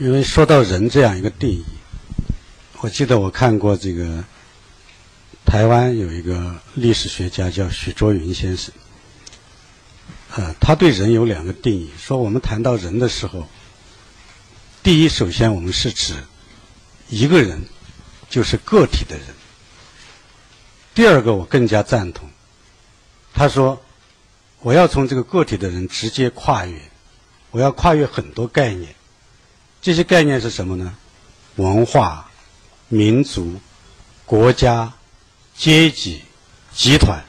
因为说到人这样一个定义，我记得我看过这个台湾有一个历史学家叫许倬云先生，呃，他对人有两个定义，说我们谈到人的时候，第一，首先我们是指一个人，就是个体的人；第二个，我更加赞同，他说我要从这个个体的人直接跨越，我要跨越很多概念。这些概念是什么呢？文化、民族、国家、阶级、集团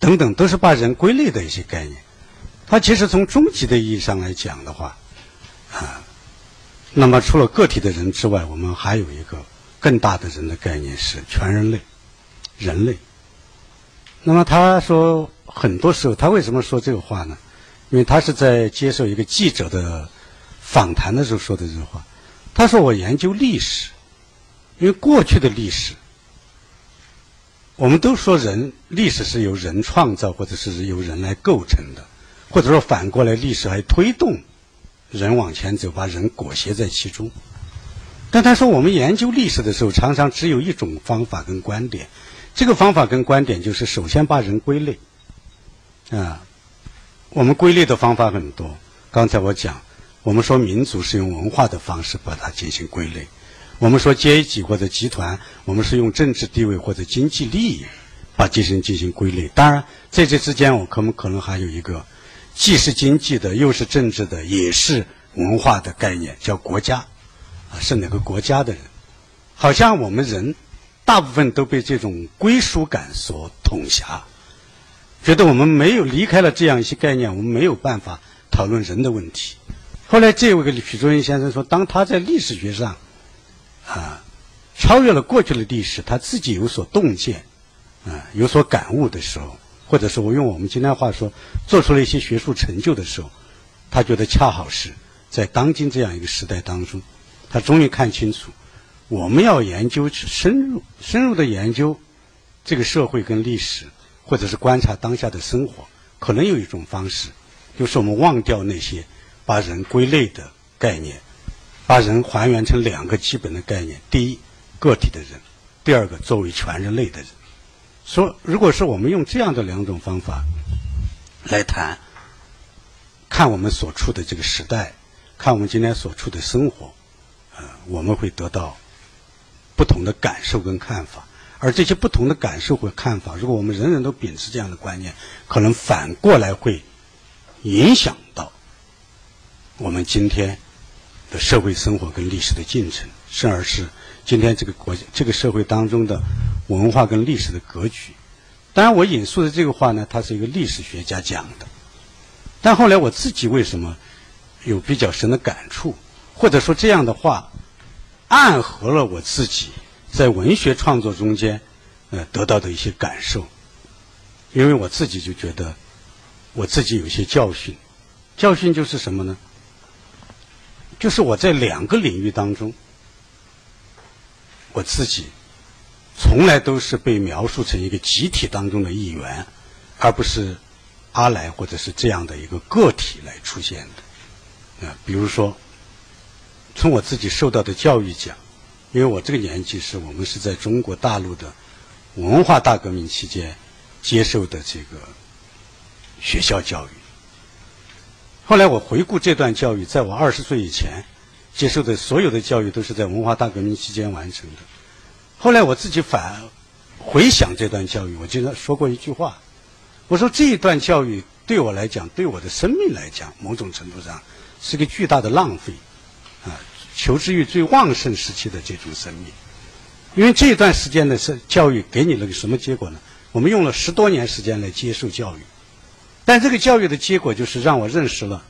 等等，都是把人归类的一些概念。它其实从终极的意义上来讲的话，啊，那么除了个体的人之外，我们还有一个更大的人的概念是全人类，人类。那么他说，很多时候他为什么说这个话呢？因为他是在接受一个记者的。访谈的时候说的这句话，他说：“我研究历史，因为过去的历史，我们都说人历史是由人创造，或者是由人来构成的，或者说反过来，历史还推动人往前走，把人裹挟在其中。但他说，我们研究历史的时候，常常只有一种方法跟观点，这个方法跟观点就是首先把人归类。啊，我们归类的方法很多，刚才我讲。”我们说民族是用文化的方式把它进行归类，我们说阶级或者集团，我们是用政治地位或者经济利益把进行进行归类。当然，在这之间，我可能可能还有一个既是经济的，又是政治的，也是文化的概念，叫国家啊，是哪个国家的人？好像我们人大部分都被这种归属感所统辖，觉得我们没有离开了这样一些概念，我们没有办法讨论人的问题。后来，这位许倬云先生说，当他在历史学上啊超越了过去的历史，他自己有所洞见啊有所感悟的时候，或者是我用我们今天话说，做出了一些学术成就的时候，他觉得恰好是在当今这样一个时代当中，他终于看清楚，我们要研究深入深入的研究这个社会跟历史，或者是观察当下的生活，可能有一种方式，就是我们忘掉那些。把人归类的概念，把人还原成两个基本的概念：第一，个体的人；第二个，作为全人类的人。说，如果是我们用这样的两种方法来谈，看我们所处的这个时代，看我们今天所处的生活，呃，我们会得到不同的感受跟看法。而这些不同的感受和看法，如果我们人人都秉持这样的观念，可能反过来会影响。我们今天的社会生活跟历史的进程，甚而是今天这个国这个社会当中的文化跟历史的格局。当然，我引述的这个话呢，他是一个历史学家讲的。但后来我自己为什么有比较深的感触，或者说这样的话暗合了我自己在文学创作中间呃得到的一些感受？因为我自己就觉得我自己有些教训，教训就是什么呢？就是我在两个领域当中，我自己从来都是被描述成一个集体当中的一员，而不是阿来或者是这样的一个个体来出现的。啊，比如说，从我自己受到的教育讲，因为我这个年纪是我们是在中国大陆的文化大革命期间接受的这个学校教育。后来我回顾这段教育，在我二十岁以前接受的所有的教育都是在文化大革命期间完成的。后来我自己反回想这段教育，我经常说过一句话：我说这一段教育对我来讲，对我的生命来讲，某种程度上是个巨大的浪费啊！求知欲最旺盛时期的这种生命，因为这一段时间的是教育给你了个什么结果呢？我们用了十多年时间来接受教育。但这个教育的结果就是让我认识了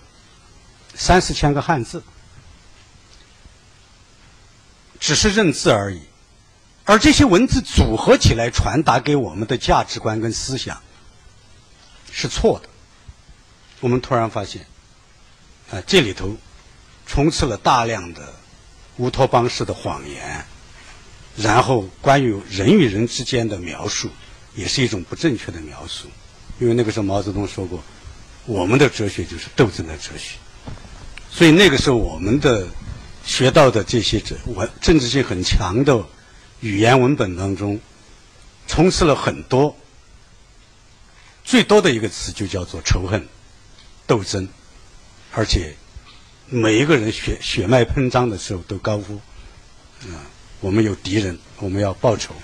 三四千个汉字，只是认字而已。而这些文字组合起来传达给我们的价值观跟思想是错的。我们突然发现，啊，这里头充斥了大量的乌托邦式的谎言，然后关于人与人之间的描述也是一种不正确的描述。因为那个时候毛泽东说过，我们的哲学就是斗争的哲学，所以那个时候我们的学到的这些政文政治性很强的语言文本当中，充斥了很多最多的一个词就叫做仇恨、斗争，而且每一个人血血脉喷张的时候都高呼：“啊，我们有敌人，我们要报仇。”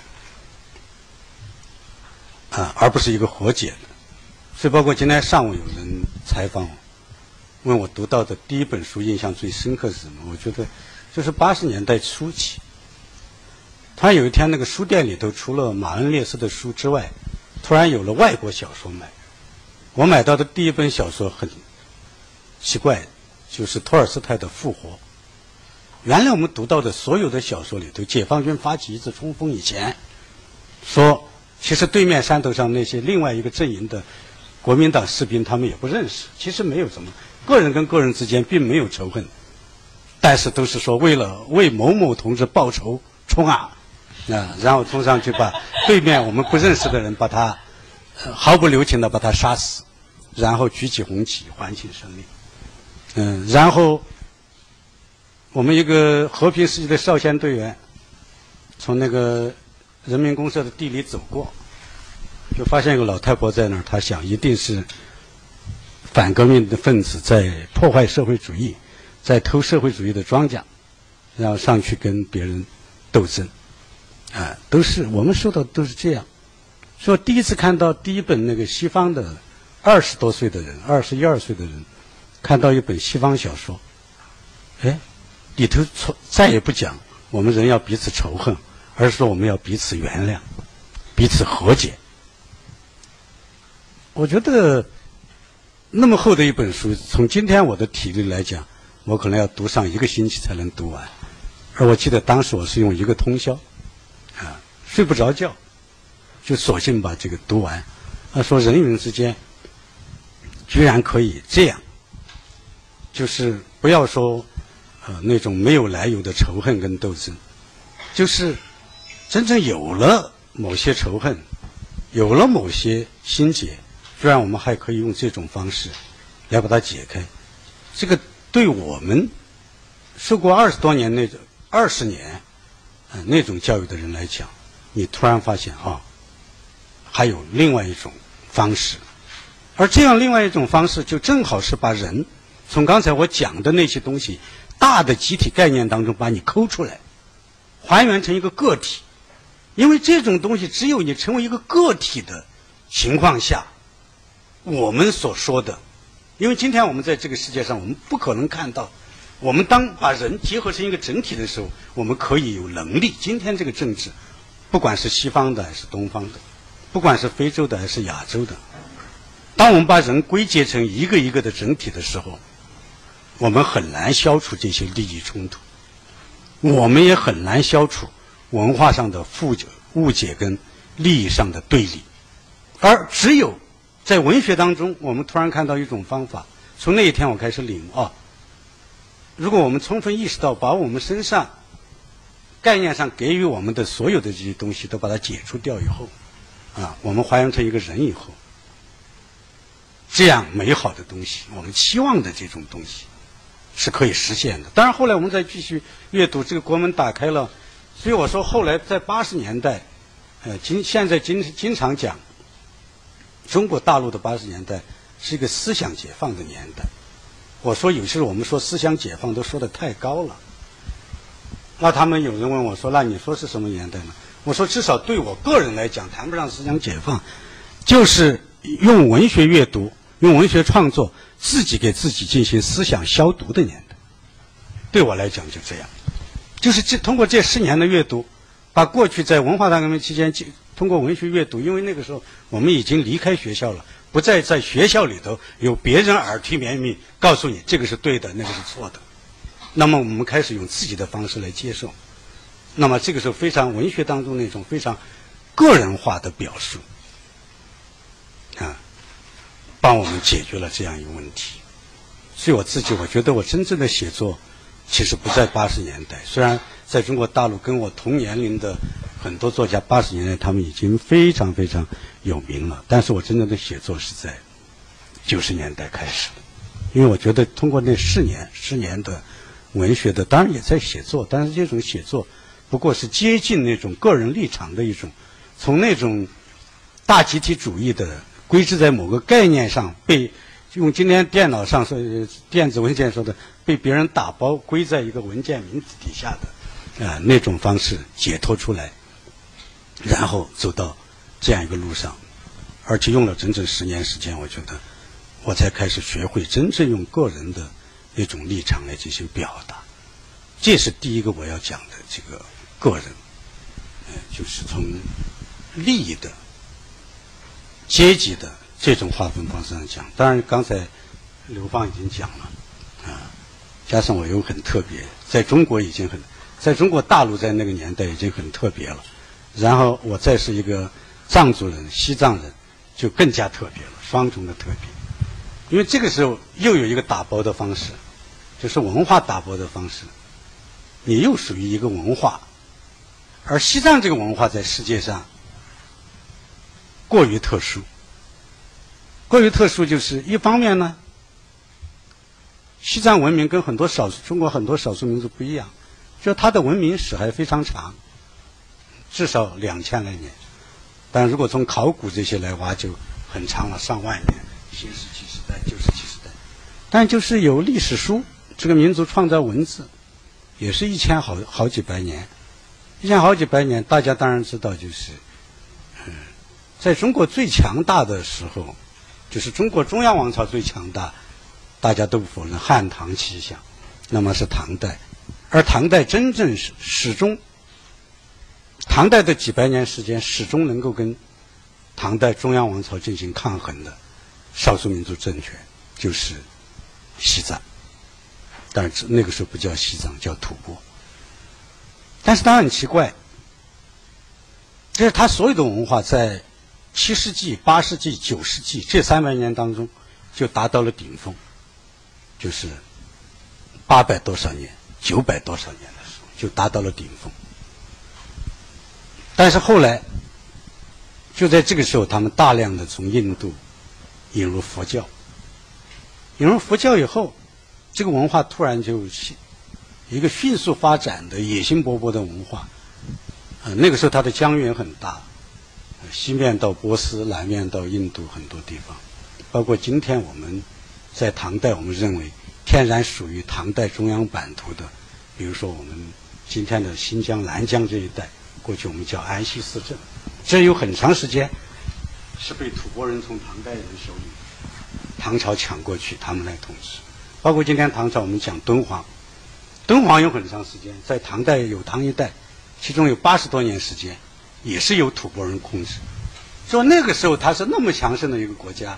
啊，而不是一个和解。所以，包括今天上午有人采访我，问我读到的第一本书印象最深刻是什么？我觉得就是八十年代初期。突然有一天，那个书店里头除了马恩列斯的书之外，突然有了外国小说卖。我买到的第一本小说很奇怪，就是托尔斯泰的《复活》。原来我们读到的所有的小说里头，解放军发起一次冲锋以前，说。其实对面山头上那些另外一个阵营的国民党士兵，他们也不认识。其实没有什么个人跟个人之间并没有仇恨，但是都是说为了为某某同志报仇冲啊啊，然后冲上去把对面我们不认识的人把他毫不留情的把他杀死，然后举起红旗欢庆胜利。嗯，然后我们一个和平时期的少先队员从那个。人民公社的地里走过，就发现一个老太婆在那儿。他想，一定是反革命的分子在破坏社会主义，在偷社会主义的庄稼，然后上去跟别人斗争。啊，都是我们说的都是这样。说第一次看到第一本那个西方的二十多岁的人，二十一二岁的人，看到一本西方小说，哎，里头从再也不讲我们人要彼此仇恨。而是说我们要彼此原谅，彼此和解。我觉得那么厚的一本书，从今天我的体力来讲，我可能要读上一个星期才能读完。而我记得当时我是用一个通宵，啊，睡不着觉，就索性把这个读完。他说人与人之间居然可以这样，就是不要说呃那种没有来由的仇恨跟斗争，就是。真正有了某些仇恨，有了某些心结，居然我们还可以用这种方式来把它解开。这个对我们受过二十多年那种二十年嗯那种教育的人来讲，你突然发现啊，还有另外一种方式，而这样另外一种方式，就正好是把人从刚才我讲的那些东西大的集体概念当中把你抠出来，还原成一个个体。因为这种东西，只有你成为一个个体的情况下，我们所说的，因为今天我们在这个世界上，我们不可能看到，我们当把人结合成一个整体的时候，我们可以有能力。今天这个政治，不管是西方的还是东方的，不管是非洲的还是亚洲的，当我们把人归结成一个一个的整体的时候，我们很难消除这些利益冲突，我们也很难消除。文化上的误解、误解跟利益上的对立，而只有在文学当中，我们突然看到一种方法。从那一天我开始领悟啊，如果我们充分意识到，把我们身上概念上给予我们的所有的这些东西都把它解除掉以后，啊，我们还原成一个人以后，这样美好的东西，我们期望的这种东西是可以实现的。当然，后来我们再继续阅读，这个国门打开了。所以我说，后来在八十年代，呃，经现在经经常讲，中国大陆的八十年代是一个思想解放的年代。我说有时候我们说思想解放都说的太高了。那他们有人问我说：“那你说是什么年代呢？”我说：“至少对我个人来讲，谈不上思想解放，就是用文学阅读、用文学创作，自己给自己进行思想消毒的年代。对我来讲就这样。”就是这通过这十年的阅读，把过去在文化大革命期间，通过文学阅读，因为那个时候我们已经离开学校了，不再在学校里头有别人耳提面命告诉你这个是对的，那个是错的。那么我们开始用自己的方式来接受。那么这个时候非常文学当中那种非常个人化的表述，啊，帮我们解决了这样一个问题。所以我自己我觉得我真正的写作。其实不在八十年代，虽然在中国大陆跟我同年龄的很多作家，八十年代他们已经非常非常有名了，但是我真正的写作是在九十年代开始的，因为我觉得通过那四年十年的文学的，当然也在写作，但是这种写作不过是接近那种个人立场的一种，从那种大集体主义的归置在某个概念上被用今天电脑上说电子文件说的被别人打包归在一个文件名字底下的啊那种方式解脱出来，然后走到这样一个路上，而且用了整整十年时间，我觉得我才开始学会真正用个人的。一种立场来进行表达，这是第一个我要讲的这个个人，呃，就是从利益的、阶级的这种划分方式上讲。当然，刚才刘邦已经讲了，啊，加上我又很特别，在中国已经很，在中国大陆在那个年代已经很特别了。然后我再是一个藏族人、西藏人，就更加特别了，双重的特别。因为这个时候又有一个打包的方式。就是文化打包的方式，你又属于一个文化，而西藏这个文化在世界上过于特殊，过于特殊就是一方面呢，西藏文明跟很多少中国很多少数民族不一样，就它的文明史还非常长，至少两千来年，但如果从考古这些来挖就很长了，上万年，新石器时代、旧石器时代，但就是有历史书。这个民族创造文字，也是一千好好几百年，一千好几百年，大家当然知道，就是，嗯，在中国最强大的时候，就是中国中央王朝最强大，大家都不否认汉唐气象，那么是唐代，而唐代真正始始终，唐代的几百年时间始终能够跟唐代中央王朝进行抗衡的少数民族政权，就是西藏。但是那个时候不叫西藏，叫吐蕃。但是它很奇怪，就是它所有的文化在七世纪、八世纪、九世纪这三百年当中就达到了顶峰，就是八百多少年、九百多少年的时候就达到了顶峰。但是后来，就在这个时候，他们大量的从印度引入佛教，引入佛教以后。这个文化突然就一个迅速发展的野心勃勃的文化，啊，那个时候它的疆域很大，西面到波斯，南面到印度很多地方，包括今天我们在唐代，我们认为天然属于唐代中央版图的，比如说我们今天的新疆南疆这一带，过去我们叫安西四镇，这有很长时间是被吐蕃人从唐代人手里，唐朝抢过去，他们来统治。包括今天唐朝，我们讲敦煌，敦煌有很长时间在唐代有唐一代，其中有八十多年时间，也是由吐蕃人控制。说那个时候它是那么强盛的一个国家，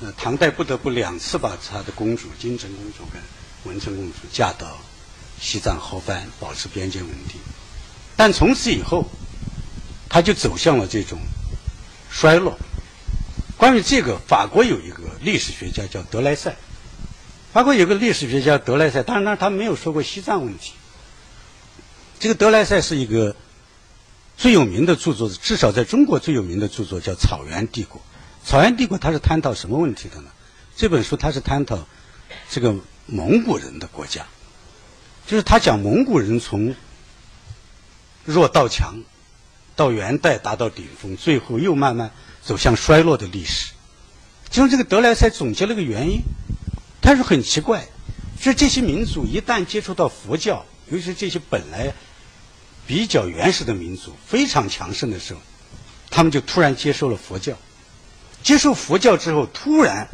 呃，唐代不得不两次把他的公主金城公主跟文成公主嫁到西藏后番，保持边界稳定。但从此以后，他就走向了这种衰落。关于这个，法国有一个历史学家叫德莱塞。法国有个历史学家德莱塞，当然他没有说过西藏问题。这个德莱塞是一个最有名的著作，至少在中国最有名的著作叫《草原帝国》。《草原帝国》它是探讨什么问题的呢？这本书它是探讨这个蒙古人的国家，就是他讲蒙古人从弱到强，到元代达到顶峰，最后又慢慢走向衰落的历史。其中这个德莱塞总结了个原因。但是很奇怪，说这些民族一旦接触到佛教，尤其是这些本来比较原始的民族非常强盛的时候，他们就突然接受了佛教。接受佛教之后，突然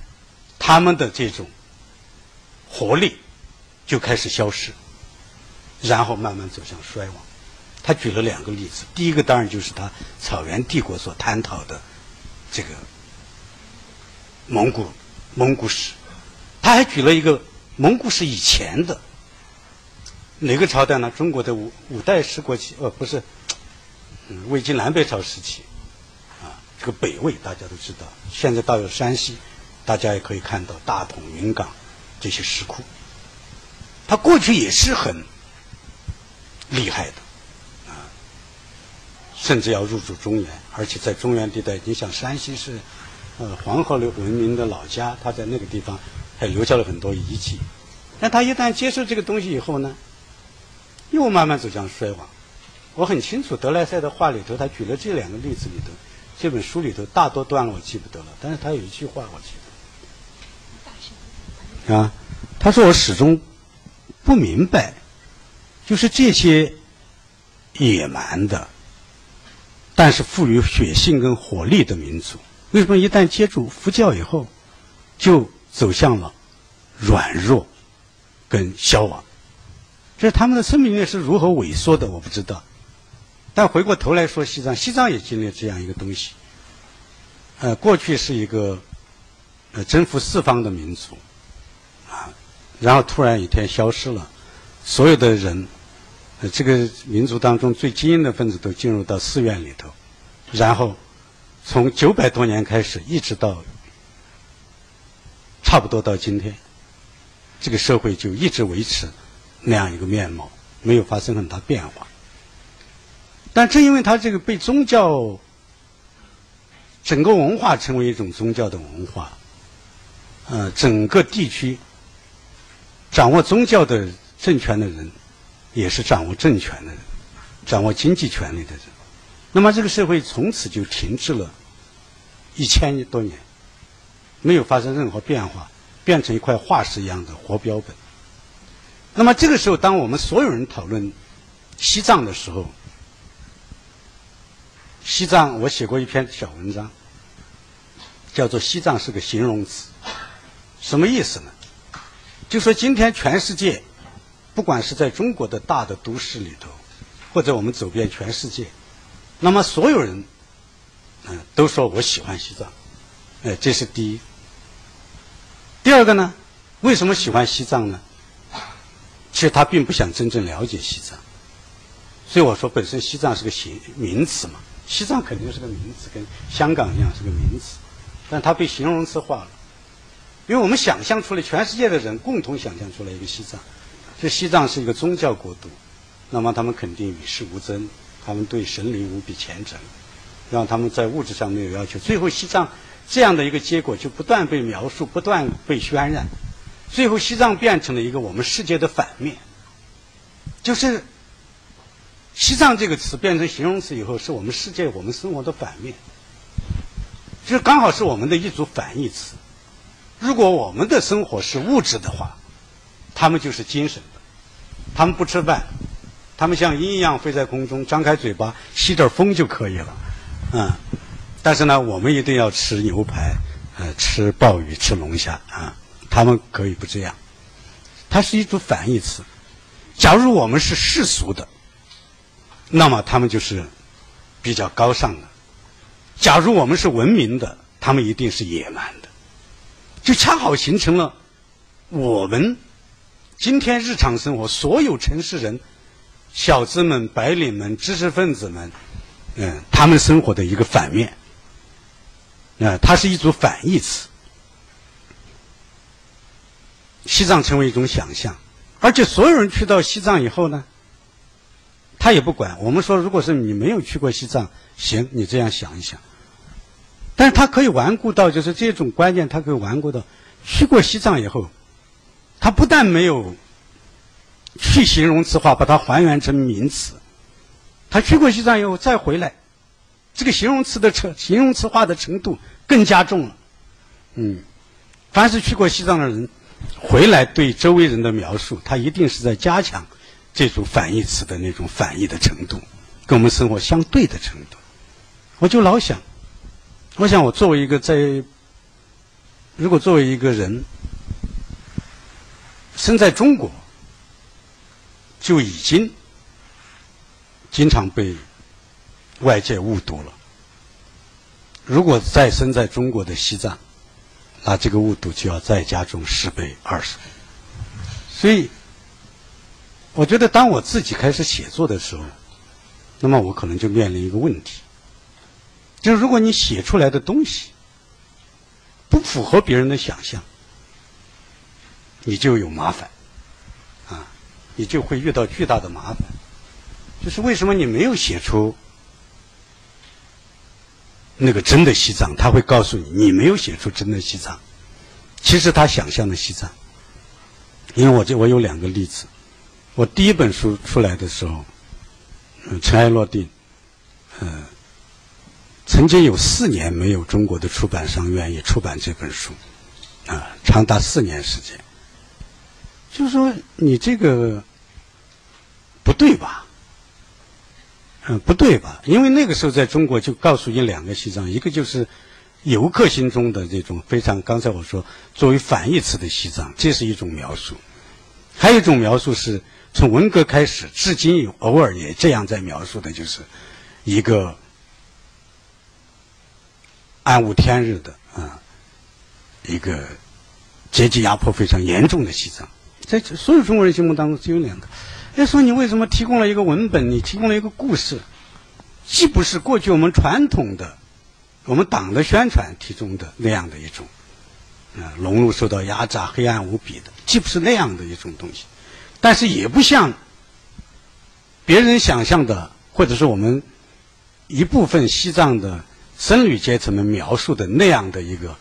他们的这种活力就开始消失，然后慢慢走向衰亡。他举了两个例子，第一个当然就是他草原帝国所探讨的这个蒙古蒙古史。他还举了一个蒙古史以前的哪个朝代呢？中国的五五代十国期，呃，不是，嗯，魏晋南北朝时期，啊，这个北魏大家都知道，现在到有山西，大家也可以看到大同、云冈这些石窟，他过去也是很厉害的，甚至要入驻中原，而且在中原地带，你想山西是呃黄河流文明的老家，他在那个地方。还留下了很多遗迹，但他一旦接受这个东西以后呢，又慢慢走向衰亡。我很清楚德莱塞的话里头，他举了这两个例子里头，这本书里头大多段落我记不得了，但是他有一句话我记得。啊，他说我始终不明白，就是这些野蛮的，但是富于血性跟活力的民族，为什么一旦接触佛教以后，就走向了软弱跟消亡？这他们的生命力是如何萎缩的？我不知道。但回过头来说，西藏，西藏也经历这样一个东西。呃，过去是一个呃征服四方的民族，啊，然后突然一天消失了，所有的人，这个民族当中最精英的分子都进入到寺院里头，然后从九百多年开始，一直到差不多到今天，这个社会就一直维持那样一个面貌，没有发生很大变化。但正因为他这个被宗教整个文化成为一种宗教的文化，呃，整个地区掌握宗教的政权的人，也是掌握政权的人，掌握经济权力的人。那么这个社会从此就停滞了一千多年，没有发生任何变化，变成一块化石一样的活标本。那么这个时候，当我们所有人讨论西藏的时候，西藏，我写过一篇小文章，叫做“西藏是个形容词”，什么意思呢？就说今天全世界，不管是在中国的大的都市里头，或者我们走遍全世界，那么所有人，嗯，都说我喜欢西藏，哎，这是第一。第二个呢，为什么喜欢西藏呢？其实他并不想真正了解西藏，所以我说本身西藏是个形名词嘛。西藏肯定是个名词，跟香港一样是个名词，但它被形容词化了，因为我们想象出来，全世界的人共同想象出来一个西藏，这西藏是一个宗教国度，那么他们肯定与世无争，他们对神灵无比虔诚，让他们在物质上没有要求，最后西藏这样的一个结果就不断被描述，不断被渲染，最后西藏变成了一个我们世界的反面，就是。西藏这个词变成形容词以后，是我们世界、我们生活的反面，就是刚好是我们的一组反义词。如果我们的生活是物质的话，他们就是精神的。他们不吃饭，他们像鹰一样飞在空中，张开嘴巴吸点风就可以了，嗯。但是呢，我们一定要吃牛排，呃，吃鲍鱼，吃龙虾啊。他们可以不这样，它是一组反义词。假如我们是世俗的。那么他们就是比较高尚的。假如我们是文明的，他们一定是野蛮的，就恰好形成了我们今天日常生活所有城市人、小资们、白领们、知识分子们，嗯，他们生活的一个反面。啊，它是一组反义词。西藏成为一种想象，而且所有人去到西藏以后呢？他也不管。我们说，如果是你没有去过西藏，行，你这样想一想。但是他可以顽固到，就是这种观念，他可以顽固到，去过西藏以后，他不但没有去形容词化，把它还原成名词，他去过西藏以后再回来，这个形容词的程形容词化的程度更加重了。嗯，凡是去过西藏的人，回来对周围人的描述，他一定是在加强。这种反义词的那种反义的程度，跟我们生活相对的程度，我就老想，我想我作为一个在，如果作为一个人生在中国，就已经经常被外界误读了。如果再生在中国的西藏，那这个误读就要再加重十倍、二十倍，所以。我觉得，当我自己开始写作的时候，那么我可能就面临一个问题，就是如果你写出来的东西不符合别人的想象，你就有麻烦，啊，你就会遇到巨大的麻烦。就是为什么你没有写出那个真的西藏？他会告诉你，你没有写出真的西藏。其实他想象的西藏。因为我这我有两个例子，我第一本书出来的时候，尘埃落定，嗯，曾经有四年没有中国的出版商愿意出版这本书，啊，长达四年时间，就是说你这个不对吧？嗯，不对吧？因为那个时候在中国就告诉你两个西藏，一个就是游客心中的这种非常，刚才我说作为反义词的西藏，这是一种描述；还有一种描述是从文革开始至今有偶尔也这样在描述的，就是一个暗无天日的啊，一个阶级压迫非常严重的西藏，在所有中国人心目当中只有两个。要说你为什么提供了一个文本？你提供了一个故事，既不是过去我们传统的我们党的宣传提供的那样的一种啊，龙路受到压榨、黑暗无比的，既不是那样的一种东西，但是也不像别人想象的，或者是我们一部分西藏的僧侣阶层们描述的那样的一个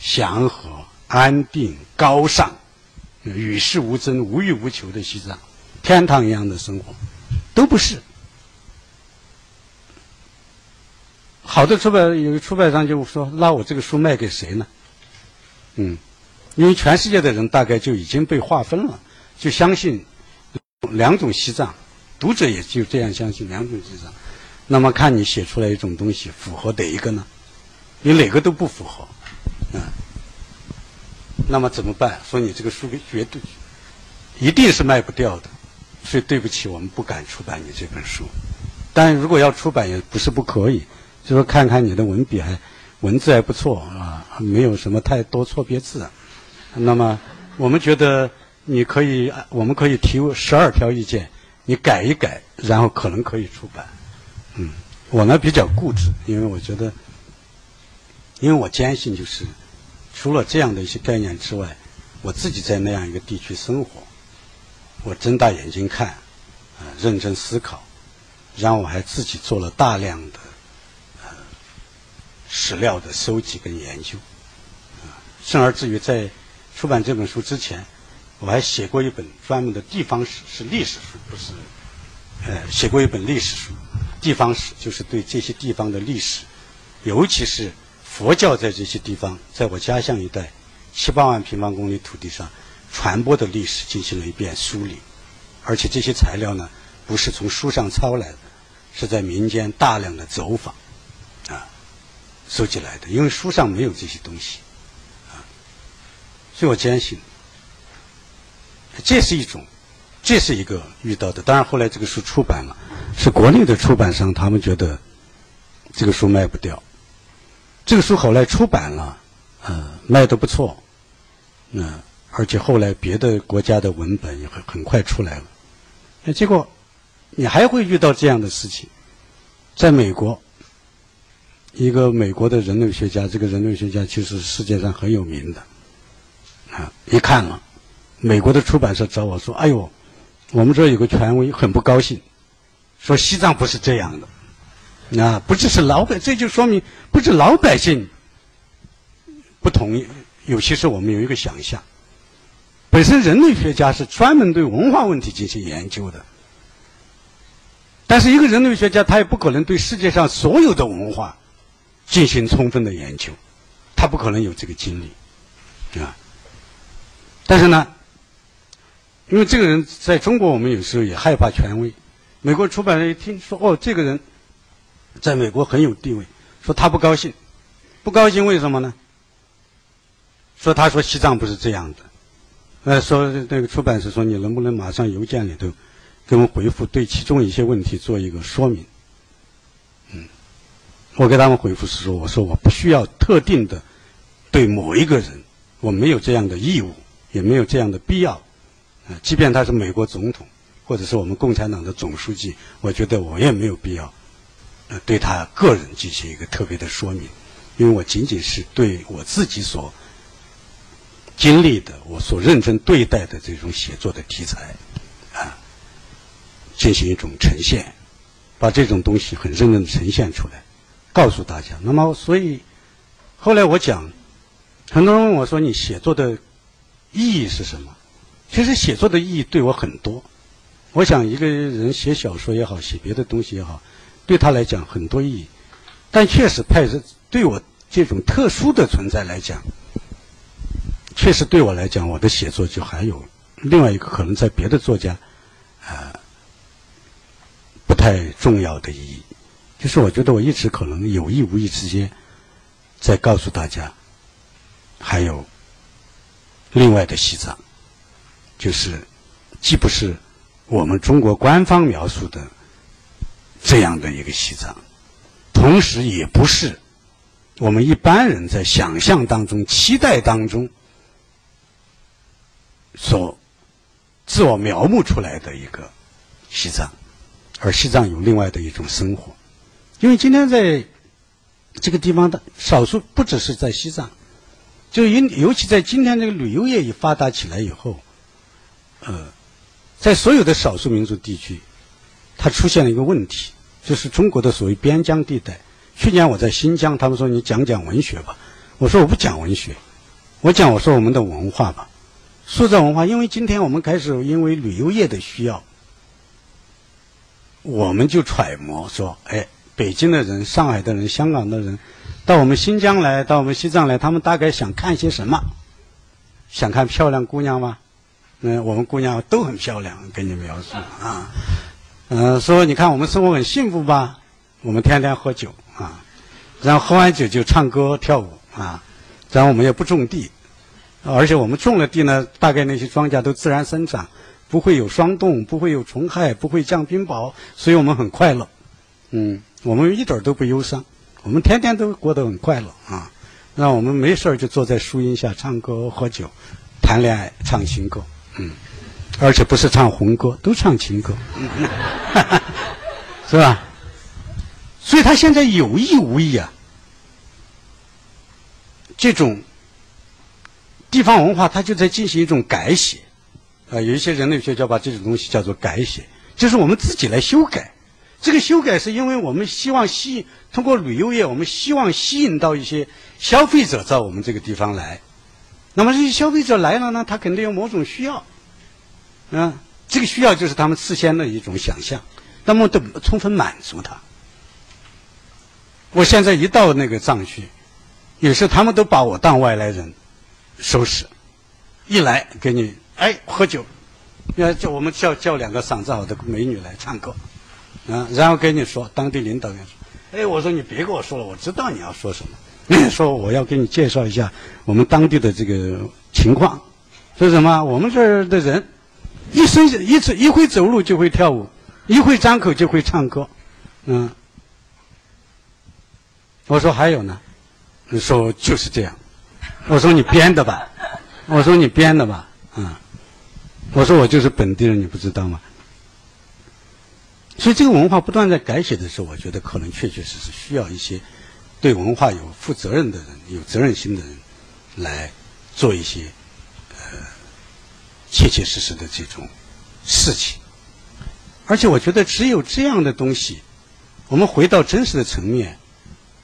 祥和、安定、高尚、与世无争、无欲无求的西藏。天堂一样的生活，都不是。好的出版有出版商就说：“那我这个书卖给谁呢？”嗯，因为全世界的人大概就已经被划分了，就相信两种西藏，读者也就这样相信两种西藏。那么看你写出来一种东西符合哪一个呢？你哪个都不符合，那么怎么办？说你这个书绝对一定是卖不掉的。所以对不起，我们不敢出版你这本书。但如果要出版，也不是不可以。就说看看你的文笔还文字还不错啊，没有什么太多错别字。那么我们觉得你可以，我们可以提十二条意见，你改一改，然后可能可以出版。嗯，我呢比较固执，因为我觉得，因为我坚信就是除了这样的一些概念之外，我自己在那样一个地区生活。我睁大眼睛看，啊，认真思考，然后我还自己做了大量的呃史料的收集跟研究，啊，甚而至于在出版这本书之前，我还写过一本专门的地方史，是历史书，不是，呃，写过一本历史书，地方史就是对这些地方的历史，尤其是佛教在这些地方，在我家乡一带七八万平方公里土地上。传播的历史进行了一遍梳理，而且这些材料呢，不是从书上抄来的，是在民间大量的走访，啊，收集来的。因为书上没有这些东西，啊，所以我坚信，这是一种，这是一个遇到的。当然后来这个书出版了，是国内的出版商他们觉得这个书卖不掉，这个书后来出版了，呃，卖的不错，那。而且后来别的国家的文本也很很快出来了，那结果你还会遇到这样的事情，在美国，一个美国的人类学家，这个人类学家其实世界上很有名的，啊，一看了，美国的出版社找我说：“哎呦，我们这有个权威很不高兴，说西藏不是这样的，啊，不只是老百，这就说明不是老百姓不同意，有些时候我们有一个想象。”本身人类学家是专门对文化问题进行研究的，但是一个人类学家他也不可能对世界上所有的文化进行充分的研究，他不可能有这个精力，啊。但是呢，因为这个人在中国，我们有时候也害怕权威。美国出版人一听说哦，这个人在美国很有地位，说他不高兴，不高兴为什么呢？说他说西藏不是这样的。呃，说那个出版社说，你能不能马上邮件里头给我们回复，对其中一些问题做一个说明？嗯，我给他们回复是说，我说我不需要特定的对某一个人，我没有这样的义务，也没有这样的必要。啊，即便他是美国总统，或者是我们共产党的总书记，我觉得我也没有必要，呃，对他个人进行一个特别的说明，因为我仅仅是对我自己所。经历的，我所认真对待的这种写作的题材，啊，进行一种呈现，把这种东西很认真的呈现出来，告诉大家。那么，所以后来我讲，很多人问我说：“你写作的意义是什么？”其实写作的意义对我很多。我想一个人写小说也好，写别的东西也好，对他来讲很多意义。但确实，派是对我这种特殊的存在来讲，确实对我来讲，我的写作就还有另外一个可能在别的作家，呃，不太重要的意义。就是我觉得我一直可能有意无意之间，在告诉大家，还有另外的西藏，就是既不是我们中国官方描述的这样的一个西藏。同时，也不是我们一般人在想象当中、期待当中所自我描摹出来的一个西藏，而西藏有另外的一种生活。因为今天在这个地方的少数，不只是在西藏，就尤尤其在今天这个旅游业一发达起来以后，呃，在所有的少数民族地区，它出现了一个问题。就是中国的所谓边疆地带。去年我在新疆，他们说你讲讲文学吧，我说我不讲文学，我讲我说我们的文化吧，塑造文化。因为今天我们开始因为旅游业的需要，我们就揣摩说，哎，北京的人、上海的人、香港的人，到我们新疆来，到我们西藏来，他们大概想看些什么？想看漂亮姑娘吗？嗯，我们姑娘都很漂亮，给你描述啊。嗯，说你看我们生活很幸福吧？我们天天喝酒啊，然后喝完酒就唱歌跳舞啊，然后我们也不种地，而且我们种了地呢，大概那些庄稼都自然生长，不会有霜冻，不会有虫害，不会降冰雹，所以我们很快乐。嗯，我们一点都不忧伤，我们天天都过得很快乐啊。让我们没事就坐在树荫下唱歌喝酒，谈恋爱唱情歌，嗯。而且不是唱红歌，都唱情歌，是吧？所以他现在有意无意啊，这种地方文化，他就在进行一种改写。啊，有一些人类学家把这种东西叫做改写，就是我们自己来修改。这个修改是因为我们希望吸引通过旅游业，我们希望吸引到一些消费者到我们这个地方来。那么这些消费者来了呢，他肯定有某种需要。嗯，这个需要就是他们事先的一种想象，那么都充分满足他。我现在一到那个藏区，有时候他们都把我当外来人收拾，一来给你哎喝酒，要叫我们叫叫两个嗓子好的美女来唱歌，啊，然后跟你说当地领导人说，哎，我说你别跟我说了，我知道你要说什么，说我要给你介绍一下我们当地的这个情况，说什么我们这儿的人。一生一次一会走路就会跳舞，一会张口就会唱歌，嗯。我说还有呢，你说就是这样，我说你编的吧，我说你编的吧，嗯。我说我就是本地人，你不知道吗？所以这个文化不断在改写的时候，我觉得可能确确实实需要一些对文化有负责任的人、有责任心的人来做一些。切切实实的这种事情，而且我觉得只有这样的东西，我们回到真实的层面，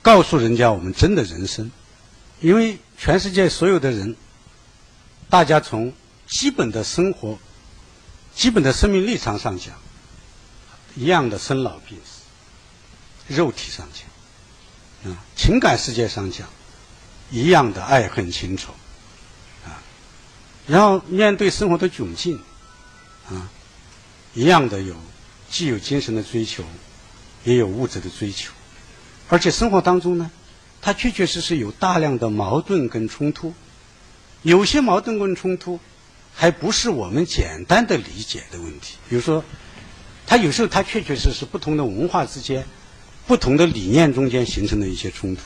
告诉人家我们真的人生，因为全世界所有的人，大家从基本的生活、基本的生命立场上讲，一样的生老病死；肉体上讲，啊，情感世界上讲，一样的爱恨情仇。然后面对生活的窘境，啊，一样的有，既有精神的追求，也有物质的追求，而且生活当中呢，它确确实实有大量的矛盾跟冲突，有些矛盾跟冲突，还不是我们简单的理解的问题。比如说，它有时候它确确实实不同的文化之间，不同的理念中间形成的一些冲突。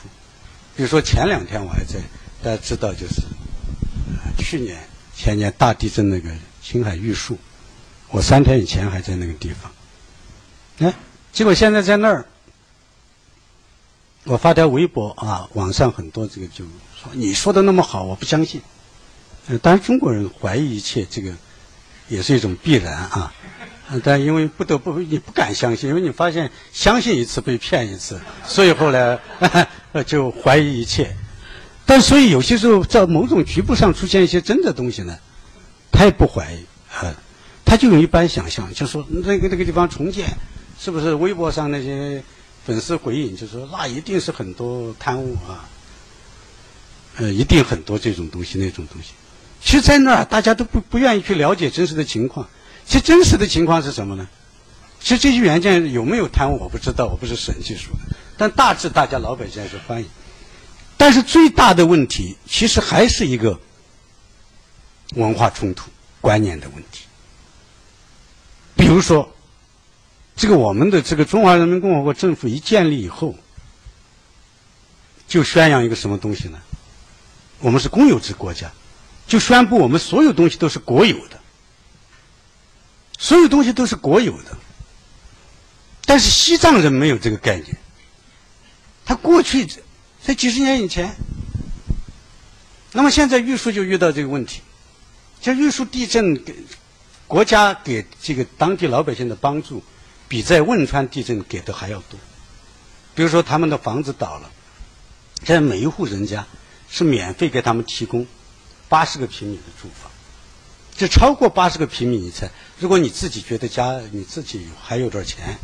比如说前两天我还在，大家知道就是，去年。前年大地震那个青海玉树，我三天以前还在那个地方，哎，结果现在在那儿，我发条微博啊，网上很多这个就说你说的那么好，我不相信。呃，当然中国人怀疑一切，这个也是一种必然啊。但因为不得不，你不敢相信，因为你发现相信一次被骗一次，所以后来 就怀疑一切。但所以有些时候在某种局部上出现一些真的东西呢，他也不怀疑，啊，他就用一般想象，就说那个那个地方重建，是不是微博上那些粉丝回应，就说那一定是很多贪污啊，呃，一定很多这种东西那种东西。其实，在那儿大家都不不愿意去了解真实的情况。其实真实的情况是什么呢？其实这些原件有没有贪污我不知道，我不是审计署的。但大致大家老百姓是欢迎。但是最大的问题，其实还是一个文化冲突、观念的问题。比如说，这个我们的这个中华人民共和国政府一建立以后，就宣扬一个什么东西呢？我们是公有制国家。就宣布我们所有东西都是国有的，所有东西都是国有的。但是西藏人没有这个概念，他过去在几十年以前，那么现在玉树就遇到这个问题，像玉树地震给国家给这个当地老百姓的帮助，比在汶川地震给的还要多。比如说他们的房子倒了，现在每一户人家是免费给他们提供。八十个平米的住房，就超过八十个平米，你才如果你自己觉得家你自己还有点钱，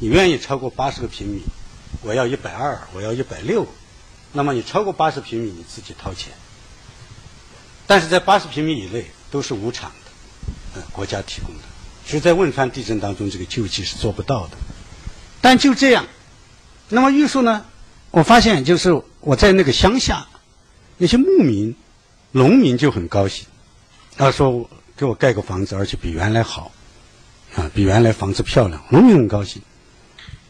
你愿意超过八十个平米，我要一百二，我要一百六，那么你超过八十平米你自己掏钱。但是在八十平米以内都是无偿的，呃，国家提供的。其实，在汶川地震当中，这个救济是做不到的。但就这样，那么玉树呢？我发现就是我在那个乡下，那些牧民。农民就很高兴，他说：“给我盖个房子，而且比原来好，啊，比原来房子漂亮。”农民很高兴。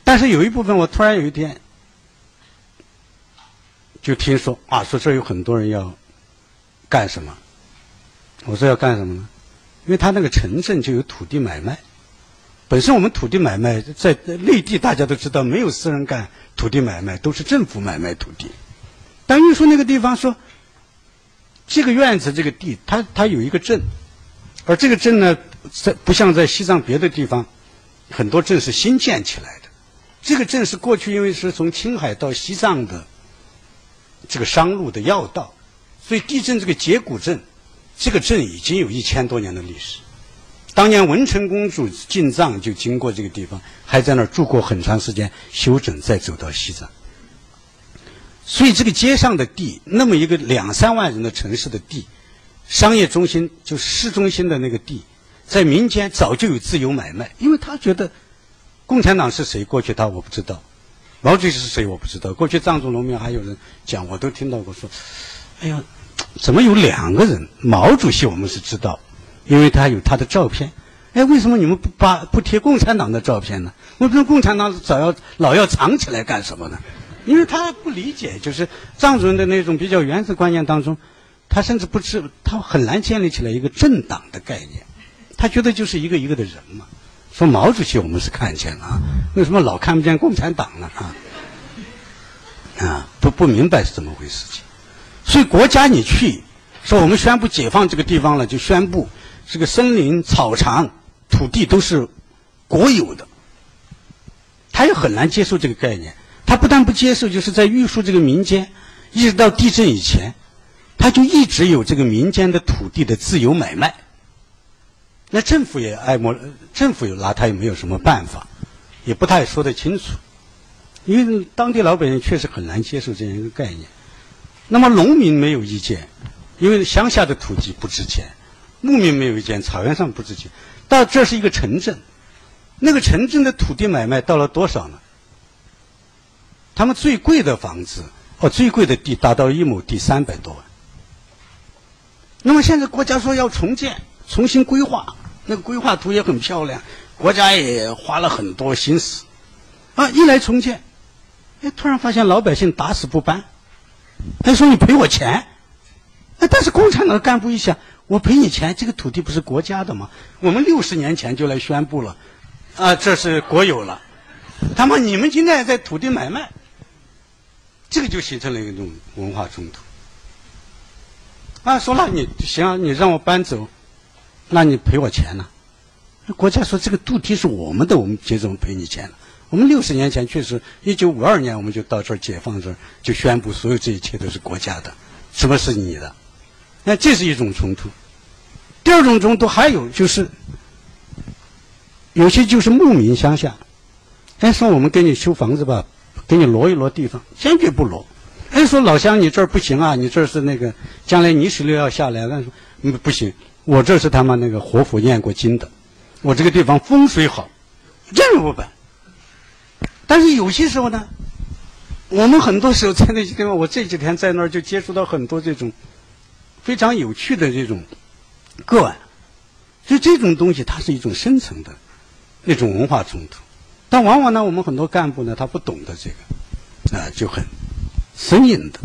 但是有一部分，我突然有一天就听说啊，说这有很多人要干什么？我说要干什么呢？因为他那个城镇就有土地买卖。本身我们土地买卖在内地大家都知道，没有私人干土地买卖，都是政府买卖土地。但玉树那个地方说。这个院子，这个地，它它有一个镇，而这个镇呢，在不像在西藏别的地方，很多镇是新建起来的。这个镇是过去因为是从青海到西藏的这个商路的要道，所以地震这个结骨镇，这个镇已经有一千多年的历史。当年文成公主进藏就经过这个地方，还在那儿住过很长时间，休整再走到西藏。所以这个街上的地，那么一个两三万人的城市的地，商业中心就市中心的那个地，在民间早就有自由买卖，因为他觉得共产党是谁，过去他我不知道，毛主席是谁我不知道，过去藏族农民还有人讲，我都听到过说，哎呀，怎么有两个人？毛主席我们是知道，因为他有他的照片，哎，为什么你们不把不贴共产党的照片呢？为什么共产党早要老要藏起来干什么呢？因为他不理解，就是藏族人的那种比较原始观念当中，他甚至不知，他很难建立起来一个政党的概念。他觉得就是一个一个的人嘛。说毛主席我们是看见了，为什么老看不见共产党呢？啊，啊，不不明白是怎么回事情。所以国家你去说我们宣布解放这个地方了，就宣布这个森林、草场、土地都是国有的，他也很难接受这个概念。他不但不接受，就是在玉树这个民间，一直到地震以前，他就一直有这个民间的土地的自由买卖。那政府也爱莫，政府又拿他也没有什么办法，也不太说得清楚，因为当地老百姓确实很难接受这样一个概念。那么农民没有意见，因为乡下的土地不值钱；牧民没有意见，草原上不值钱。到这是一个城镇，那个城镇的土地买卖到了多少呢？他们最贵的房子，哦，最贵的地达到一亩地三百多万。那么现在国家说要重建、重新规划，那个规划图也很漂亮，国家也花了很多心思。啊，一来重建，哎，突然发现老百姓打死不搬，他说你赔我钱。哎，但是共产党的干部一想，我赔你钱，这个土地不是国家的吗？我们六十年前就来宣布了，啊，这是国有了。他们你们今天在土地买卖。这个就形成了一种文化冲突。啊，说那你行，你让我搬走，那你赔我钱呢？国家说这个土地是我们的，我们凭什么赔你钱呢？我们六十年前确实，一九五二年我们就到这儿解放这儿，就宣布所有这一切都是国家的，什么是你的？那这是一种冲突。第二种冲突还有就是，有些就是牧民乡下，哎说我们给你修房子吧，给你挪一挪地方，坚决不挪。哎说老乡你这儿不行啊，你这是那个将来泥石流要下来，那说不行，我这是他妈那个活佛念过经的，我这个地方风水好，坚决不搬。但是有些时候呢，我们很多时候在那些地方，我这几天在那儿就接触到很多这种非常有趣的这种个案，就这种东西它是一种深层的那种文化冲突，但往往呢，我们很多干部呢，他不懂得这个，啊，就很生硬的，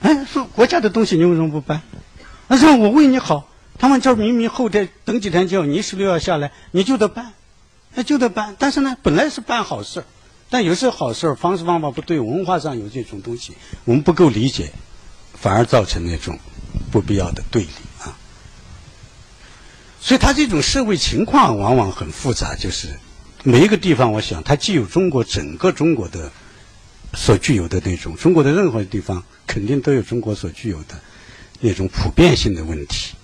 哎，说国家的东西你为什么不搬？他说我为你好，他们这儿明明后天等几天就要泥石流要下来，你就得搬。那就得办，但是呢，本来是办好事，但有时候好事方式方法不对，文化上有这种东西，我们不够理解，反而造成那种不必要的对立啊。所以，他这种社会情况往往很复杂，就是每一个地方，我想它既有中国整个中国的所具有的那种，中国的任何地方肯定都有中国所具有的那种普遍性的问题，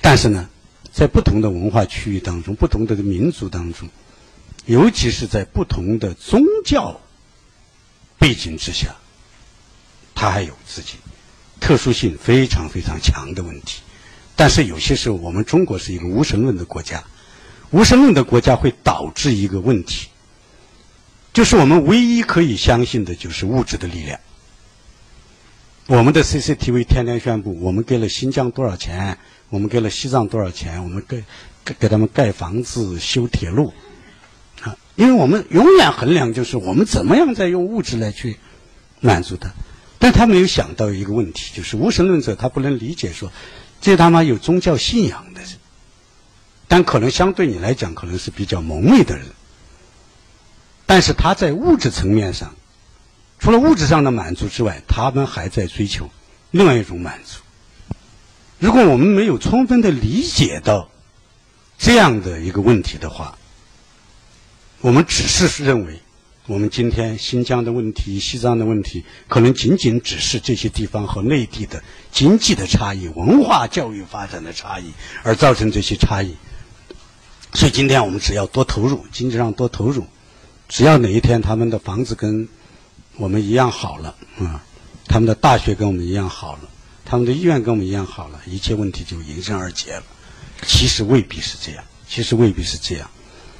但是呢。在不同的文化区域当中，不同的民族当中，尤其是在不同的宗教背景之下，它还有自己特殊性非常非常强的问题。但是有些时候，我们中国是一个无神论的国家，无神论的国家会导致一个问题，就是我们唯一可以相信的就是物质的力量。我们的 CCTV 天天宣布，我们给了新疆多少钱。我们给了西藏多少钱？我们给给给他们盖房子、修铁路，啊，因为我们永远衡量就是我们怎么样在用物质来去满足他，但他没有想到一个问题，就是无神论者他不能理解说，这他妈有宗教信仰的人，但可能相对你来讲可能是比较蒙昧的人，但是他在物质层面上，除了物质上的满足之外，他们还在追求另外一种满足。如果我们没有充分的理解到这样的一个问题的话，我们只是认为我们今天新疆的问题、西藏的问题，可能仅仅只是这些地方和内地的经济的差异、文化教育发展的差异而造成这些差异。所以今天我们只要多投入，经济上多投入，只要哪一天他们的房子跟我们一样好了啊，他们的大学跟我们一样好了。他们的意愿跟我们一样好了，一切问题就迎刃而解了。其实未必是这样，其实未必是这样。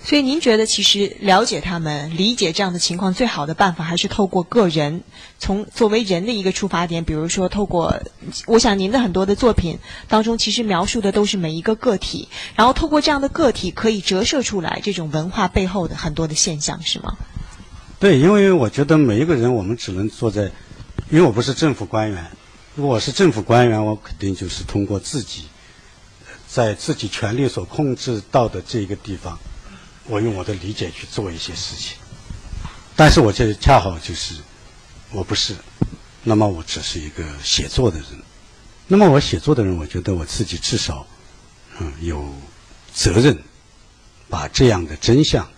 所以您觉得，其实了解他们、理解这样的情况，最好的办法还是透过个人，从作为人的一个出发点，比如说透过，我想您的很多的作品当中，其实描述的都是每一个个体，然后透过这样的个体，可以折射出来这种文化背后的很多的现象，是吗？对，因为我觉得每一个人，我们只能坐在，因为我不是政府官员。如果我是政府官员，我肯定就是通过自己在自己权力所控制到的这个地方，我用我的理解去做一些事情。但是我这恰好就是我不是，那么我只是一个写作的人。那么我写作的人，我觉得我自己至少嗯有责任把这样的真相。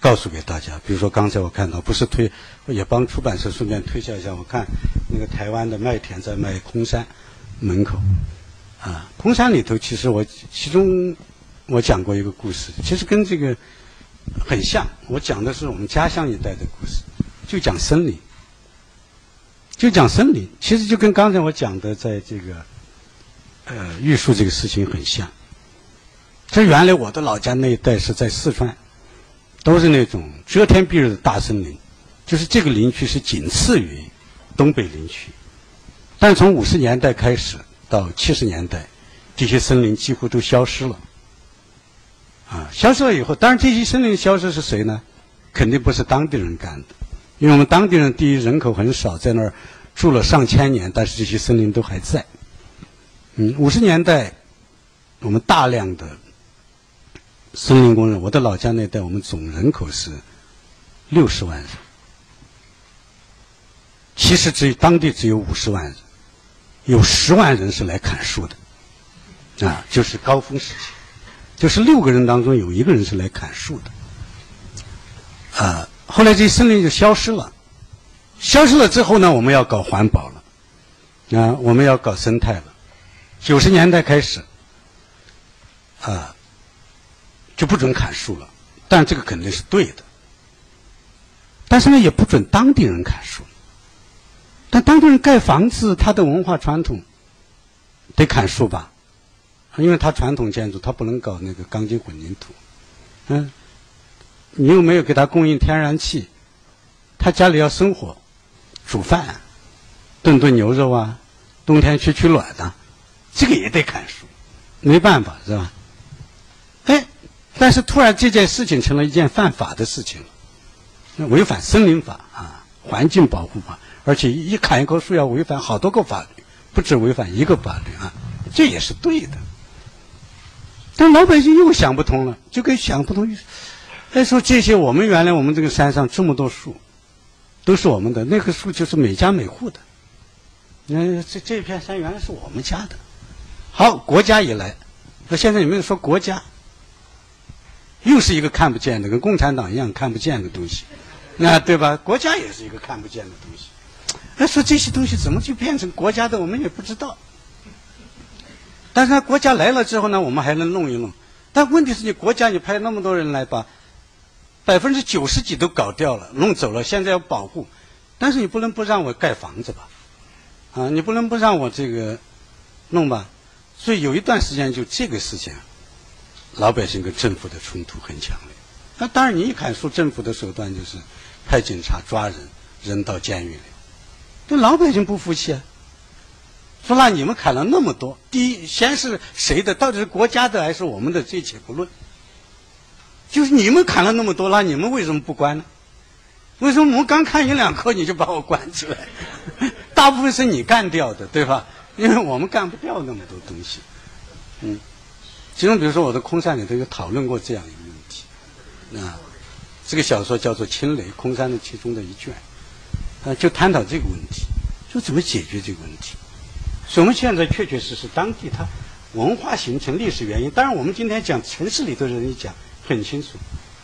告诉给大家，比如说刚才我看到，不是推，也帮出版社顺便推销一下。我看那个台湾的麦田在卖空山门口，啊，空山里头其实我其中我讲过一个故事，其实跟这个很像。我讲的是我们家乡一带的故事，就讲森林，就讲森林，其实就跟刚才我讲的在这个呃玉树这个事情很像。这原来我的老家那一带是在四川。都是那种遮天蔽日的大森林，就是这个林区是仅次于东北林区，但从五十年代开始到七十年代，这些森林几乎都消失了。啊，消失了以后，当然这些森林消失是谁呢？肯定不是当地人干的，因为我们当地人第一人口很少，在那儿住了上千年，但是这些森林都还在。嗯，五十年代我们大量的。森林工人，我的老家那带，我们总人口是六十万人，其实只有当地只有五十万人，有十万人是来砍树的，啊，就是高峰时期，就是六个人当中有一个人是来砍树的，啊，后来这森林就消失了，消失了之后呢，我们要搞环保了，啊，我们要搞生态了，九十年代开始。啊，就不准砍树了。但这个肯定是对的。但是呢，也不准当地人砍树。但当地人盖房子，他的文化传统得砍树吧？因为他传统建筑，他不能搞那个钢筋混凝土。嗯，你又没有给他供应天然气，他家里要生火、煮饭、炖炖牛肉啊，冬天取取暖的，这个也得砍树，没办法是吧？但是突然这件事情成了一件犯法的事情了，违反森林法啊，环境保护法。而且一砍一棵树要违反好多个法律，不止违反一个法律啊，这也是对的。但老百姓又想不通了，就跟想不通。再说这些，我们原来我们这个山上这么多树，都是我们的，那棵树就是每家每户的。那这这片山原来是我们家的。好，国家也来，那现在有没有说国家？又是一个看不见的，跟共产党一样看不见的东西，那对吧？国家也是一个看不见的东西。他说这些东西怎么就变成国家的，我们也不知道。但是国家来了之后呢，我们还能弄一弄。但问题是你国家你派那么多人来把百分之九十几都搞掉了，弄走了，现在要保护，但是你不能不让我盖房子吧？啊，你不能不让我这个弄吧？所以有一段时间就这个事情，老百姓跟政府的冲突很强烈。那当然，你一砍树，政府的手段就是派警察抓人，扔到监狱里。这老百姓不服气啊！说那你们砍了那么多，第一先是谁的？到底是国家的还是我们的？这且不论。就是你们砍了那么多，那你们为什么不关呢？为什么我们刚砍一两棵你就把我关起来？大部分是你干掉的，对吧？因为我们干不掉那么多东西。嗯，其中比如说我的空山里头有讨论过这样一个问题啊，这个小说叫做《青雷》，空山的其中的一卷。啊，就探讨这个问题，就怎么解决这个问题。所以我们现在确确实实当地它文化形成历史原因。当然，我们今天讲城市里头人一讲很清楚，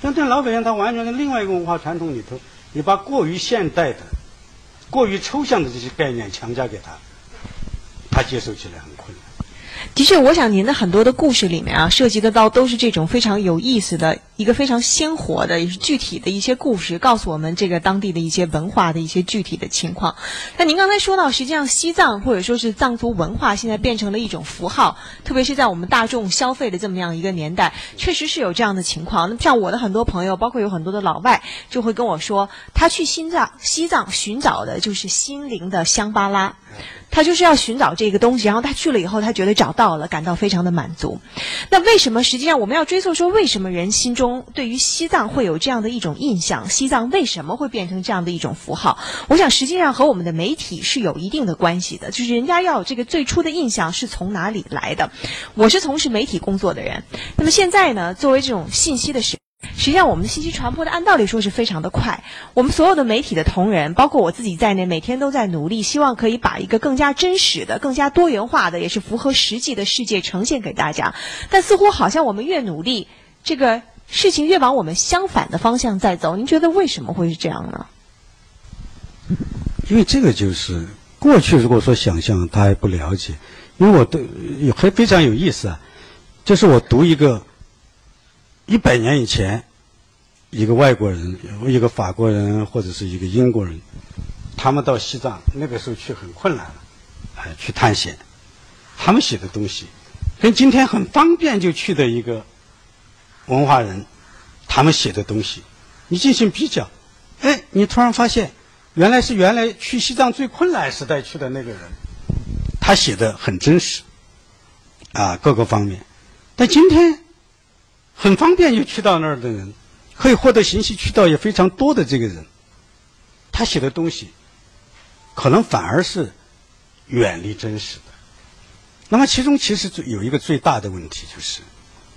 但对老百姓他完全是另外一个文化传统里头，你把过于现代的、过于抽象的这些概念强加给他，他接受起来很。的确，我想您的很多的故事里面啊，涉及的到都是这种非常有意思的一个非常鲜活的、也是具体的一些故事，告诉我们这个当地的一些文化的一些具体的情况。那您刚才说到，实际上西藏或者说是藏族文化现在变成了一种符号，特别是在我们大众消费的这么样一个年代，确实是有这样的情况。那像我的很多朋友，包括有很多的老外，就会跟我说，他去西藏，西藏寻找的就是心灵的香巴拉。他就是要寻找这个东西，然后他去了以后，他觉得找到了，感到非常的满足。那为什么？实际上我们要追溯说，为什么人心中对于西藏会有这样的一种印象？西藏为什么会变成这样的一种符号？我想实际上和我们的媒体是有一定的关系的。就是人家要有这个最初的印象是从哪里来的？我是从事媒体工作的人，那么现在呢，作为这种信息的时。实际上，我们的信息传播的按道理说是非常的快。我们所有的媒体的同仁，包括我自己在内，每天都在努力，希望可以把一个更加真实的、更加多元化的，也是符合实际的世界呈现给大家。但似乎好像我们越努力，这个事情越往我们相反的方向在走。您觉得为什么会是这样呢？因为这个就是过去如果说想象，他还不了解。因为我对也还非常有意思啊，就是我读一个。一百年以前，一个外国人，一个法国人或者是一个英国人，他们到西藏那个时候去很困难了，哎，去探险，他们写的东西，跟今天很方便就去的一个文化人，他们写的东西，你进行比较，哎，你突然发现，原来是原来去西藏最困难时代去的那个人，他写的很真实，啊，各个方面，但今天。很方便就去到那儿的人，可以获得信息渠道也非常多的这个人，他写的东西，可能反而是远离真实的。那么其中其实有一个最大的问题就是，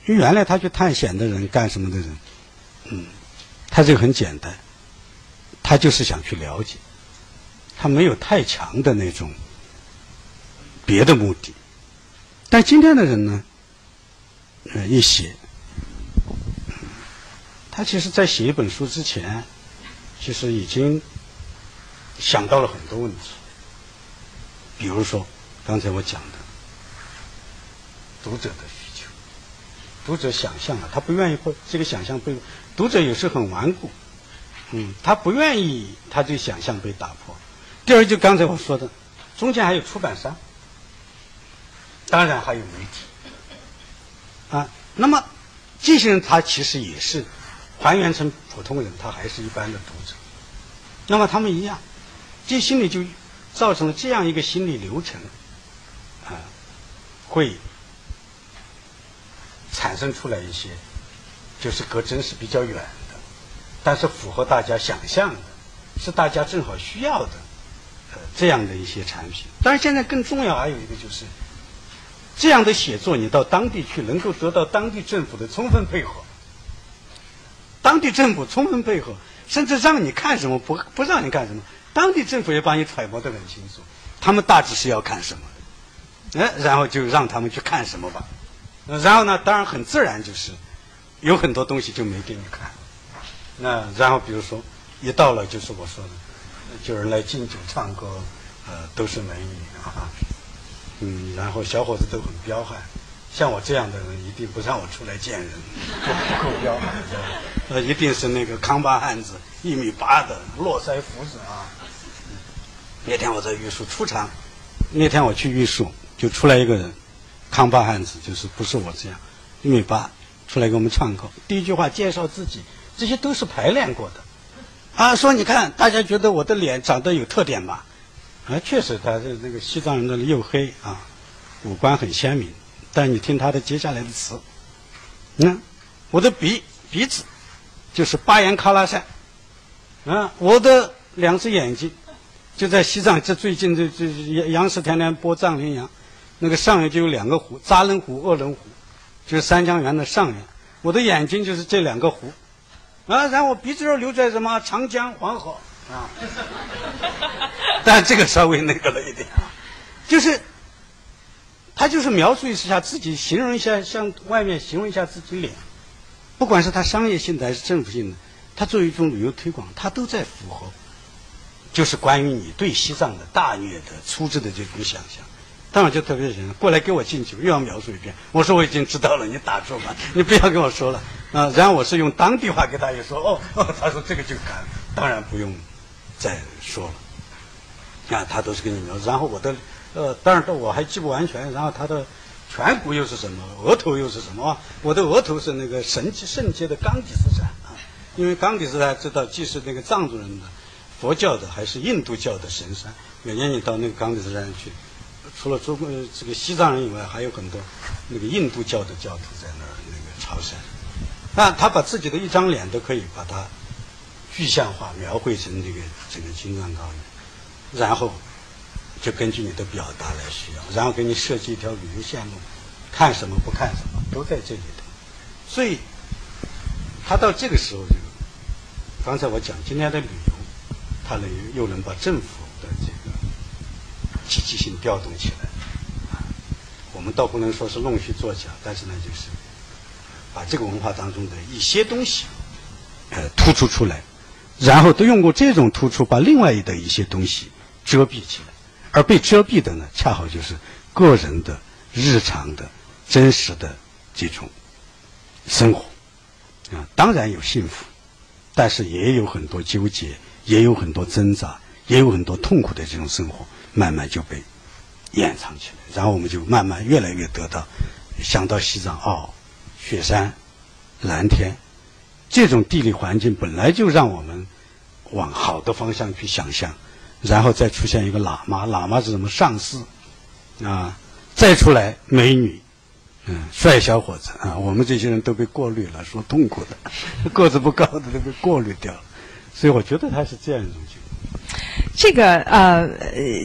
因为原来他去探险的人干什么的人，嗯，他这个很简单，他就是想去了解，他没有太强的那种别的目的。但今天的人呢，呃，一写。他其实，在写一本书之前，其实已经想到了很多问题。比如说，刚才我讲的读者的需求，读者想象了，他不愿意或这个想象被读者有时很顽固，嗯，他不愿意他这想象被打破。第二，就刚才我说的，中间还有出版商，当然还有媒体，啊，那么这些人他其实也是还原成普通人，他还是一般的读者。那么他们一样，这心里就造成了这样一个心理流程，啊，会产生出来一些，就是隔真是比较远的，但是符合大家想象的，是大家正好需要的，呃，这样的一些产品。但是，现在更重要还有一个就是，这样的写作你到当地去，能够得到当地政府的充分配合，当地政府充分配合。甚至让你看什么不不让你干什么，当地政府也把你揣摩得很清楚，他们大致是要看什么的，哎，然后就让他们去看什么吧，然后呢，当然很自然就是有很多东西就没给你看，那然后比如说一到了就是我说的，就是来敬酒唱歌，呃，都是美女啊，嗯，然后小伙子都很彪悍。像我这样的人，一定不让我出来见人，不够彪悍，呃，一定是那个康巴汉子，一米八的络腮胡子啊。那天我在玉树出场，那天我去玉树，就出来一个人，康巴汉子，就是不是我这样，一米八，出来给我们唱歌。第一句话介绍自己，这些都是排练过的，啊，说你看，大家觉得我的脸长得有特点吧？啊，确实，他是那个西藏人的黝黑啊，五官很鲜明。但你听他的接下来的词，嗯，我的鼻鼻子就是巴颜喀拉山，啊，我的两只眼睛就在西藏，这最近这这央视天天播藏羚羊，那个上面就有两个湖，扎楞湖、鄂伦湖，就是三江源的上源。我的眼睛就是这两个湖，啊，然后我鼻子上流出来什么？长江、黄河。啊，但这个稍微那个了一点，就是。他就是描述一下自己，形容一下向外面形容一下自己脸，不管是他商业性的还是政府性的，他作为一种旅游推广，他都在符合，就是关于你对西藏的大略的粗制的这种想象。当然就特别行，过来给我敬酒，又要描述一遍。我说我已经知道了，你打住吧，你不要跟我说了啊。然后我是用当地话给他一说，哦哦，他说这个就敢，当然不用再说了。啊，他都是跟你描述，然后我的。呃，当然，这我还记不完全。然后他的颧骨又是什么？额头又是什么？我的额头是那个神圣洁的冈底斯山啊，因为冈底斯山知道既是那个藏族人的佛教的，还是印度教的神山。每年你到那个冈底斯山去，除了中国这个西藏人以外，还有很多那个印度教的教徒在那儿那个朝山。那他把自己的一张脸都可以把它具象化，描绘成这个这个青藏高原，然后。就根据你的表达来需要，然后给你设计一条旅游线路，看什么不看什么都在这里头。所以，他到这个时候就，刚才我讲今天的旅游，他能又能把政府的这个积极性调动起来，我们倒不能说是弄虚作假，但是呢，就是把这个文化当中的一些东西，呃，突出出来，然后都用过这种突出把另外的一些东西遮蔽起来。而被遮蔽的呢，恰好就是个人的日常的真实的这种生活啊，当然有幸福，但是也有很多纠结，也有很多挣扎，也有很多痛苦的这种生活，慢慢就被掩藏起来。然后我们就慢慢越来越得到想到西藏哦，雪山、蓝天这种地理环境本来就让我们往好的方向去想象。然后再出现一个喇嘛，喇嘛是什么上司啊？再出来美女，嗯，帅小伙子啊，我们这些人都被过滤了，说痛苦的，个子不高的都被过滤掉了，所以我觉得他是这样一种情况。这个呃，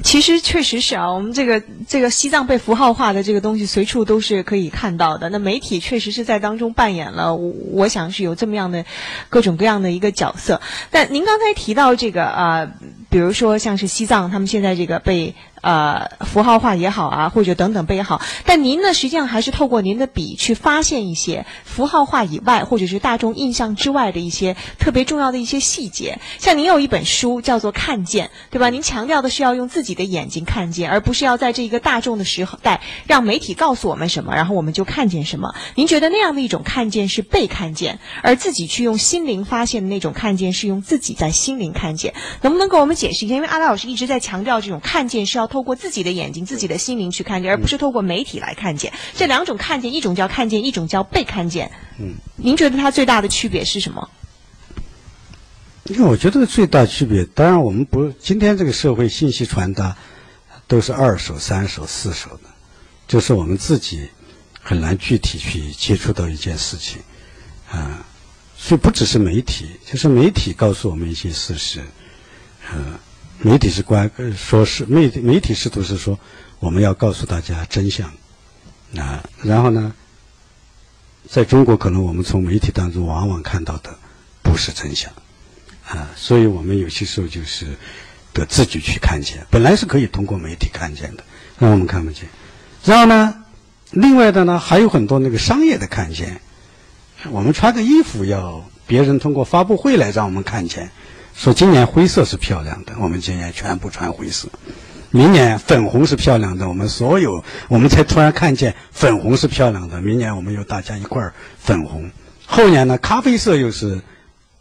其实确实是啊，我们这个这个西藏被符号化的这个东西，随处都是可以看到的。那媒体确实是在当中扮演了，我想是有这么样的各种各样的一个角色。但您刚才提到这个啊。比如说像是西藏，他们现在这个被呃符号化也好啊，或者等等被也好，但您呢，实际上还是透过您的笔去发现一些符号化以外，或者是大众印象之外的一些特别重要的一些细节。像您有一本书叫做《看见》，对吧？您强调的是要用自己的眼睛看见，而不是要在这一个大众的时代让媒体告诉我们什么，然后我们就看见什么。您觉得那样的一种看见是被看见，而自己去用心灵发现的那种看见是用自己在心灵看见？能不能给我们解释一下？因为阿拉老师一直在强调，这种看见是要透过自己的眼睛、自己的心灵去看见，而不是透过媒体来看见。这两种看见，一种叫看见，一种叫被看见。嗯，您觉得它最大的区别是什么？因为我觉得最大区别，当然我们不今天这个社会信息传达都是二手、三手、四手的，就是我们自己很难具体去接触到一件事情，啊，所以不只是媒体，就是媒体告诉我们一些事实，呃，媒体是关说是媒体媒体试图是说我们要告诉大家真相，啊，然后呢，在中国可能我们从媒体当中往往看到的不是真相。啊，所以我们有些时候就是得自己去看见，本来是可以通过媒体看见的，让我们看不见。然后呢，另外的呢还有很多那个商业的看见，我们穿个衣服要别人通过发布会来让我们看见，说今年灰色是漂亮的，我们今年全部穿灰色；明年粉红是漂亮的，我们所有我们才突然看见粉红是漂亮的，明年我们又大家一块儿粉红。后年呢，咖啡色又是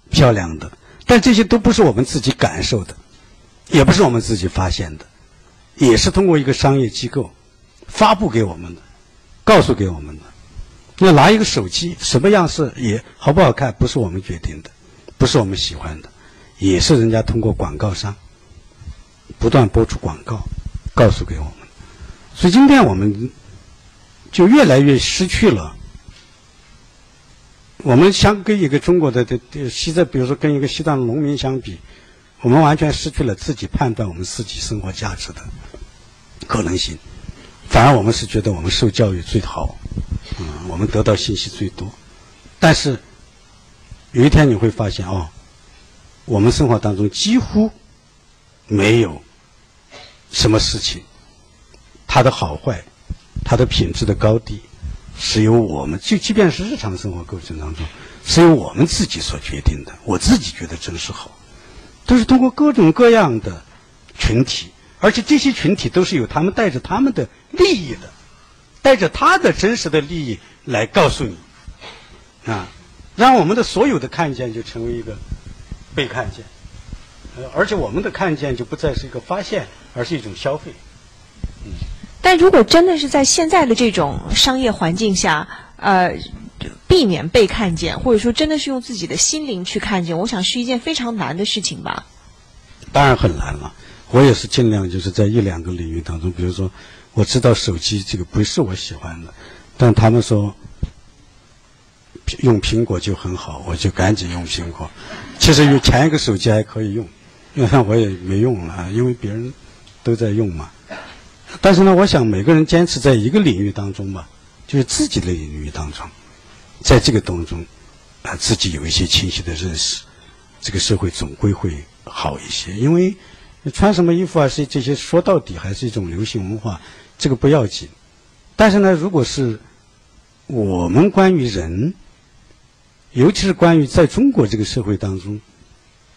漂亮的。但这些都不是我们自己感受的，也不是我们自己发现的，也是通过一个商业机构发布给我们的，告诉给我们的。那拿一个手机，什么样式也好不好看，不是我们决定的，不是我们喜欢的，也是人家通过广告商不断播出广告，告诉给我们。所以今天我们就越来越失去了。我们相跟一个中国的的西藏，比如说跟一个西藏农民相比，我们完全失去了自己判断我们自己生活价值的可能性。反而我们是觉得我们受教育最好，嗯，我们得到信息最多。但是有一天你会发现，哦，我们生活当中几乎没有什么事情，它的好坏，它的品质的高低。是由我们就即便是日常生活过程当中，是由我们自己所决定的。我自己觉得真是好，都是通过各种各样的群体，而且这些群体都是有他们带着他们的利益的，带着他的真实的利益来告诉你，啊，让我们的所有的看见就成为一个被看见，呃，而且我们的看见就不再是一个发现，而是一种消费，嗯。但如果真的是在现在的这种商业环境下，呃，避免被看见，或者说真的是用自己的心灵去看见，我想是一件非常难的事情吧。当然很难了。我也是尽量就是在一两个领域当中，比如说我知道手机这个不是我喜欢的，但他们说用苹果就很好，我就赶紧用苹果。其实有前一个手机还可以用，因为我也没用了，因为别人都在用嘛。但是呢，我想每个人坚持在一个领域当中吧，就是自己的领域当中，在这个当中，啊，自己有一些清晰的认识，这个社会总归会好一些。因为穿什么衣服啊，是这些说到底还是一种流行文化，这个不要紧。但是呢，如果是我们关于人，尤其是关于在中国这个社会当中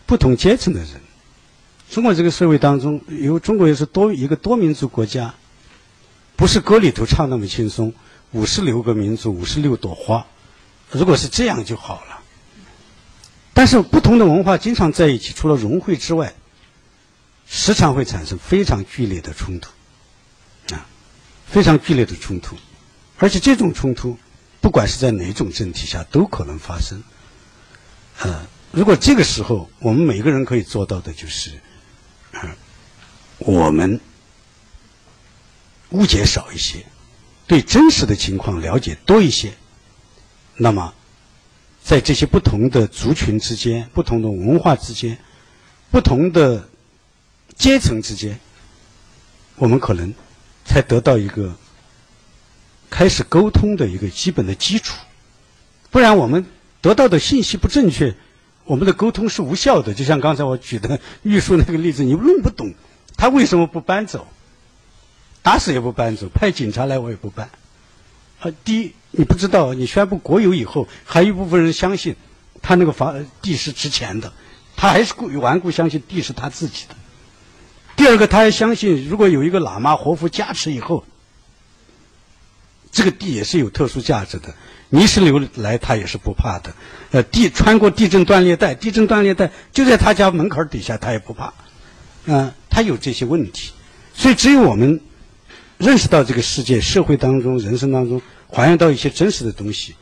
不同阶层的人。中国这个社会当中，有中国又是多一个多民族国家，不是歌里头唱那么轻松。五十六个民族，五十六朵花，如果是这样就好了。但是不同的文化经常在一起，除了融汇之外，时常会产生非常剧烈的冲突，啊，非常剧烈的冲突，而且这种冲突，不管是在哪种政体下都可能发生。呃，如果这个时候我们每个人可以做到的就是。我们误解少一些，对真实的情况了解多一些，那么在这些不同的族群之间、不同的文化之间、不同的阶层之间，我们可能才得到一个开始沟通的一个基本的基础。不然，我们得到的信息不正确，我们的沟通是无效的。就像刚才我举的玉树那个例子，你弄不懂他为什么不搬走，打死也不搬走，派警察来我也不搬。啊，第一你不知道，你宣布国有以后，还有一部分人相信他那个房地是值钱的，他还是固顽固相信地是他自己的。第二个，他还相信如果有一个喇嘛活佛加持以后，这个地也是有特殊价值的。泥石流来，他也是不怕的。呃，地穿过地震断裂带，地震断裂带就在他家门口底下，他也不怕。嗯、他有这些问题，所以只有我们认识到这个世界、社会当中、人生当中还原到一些真实的东西，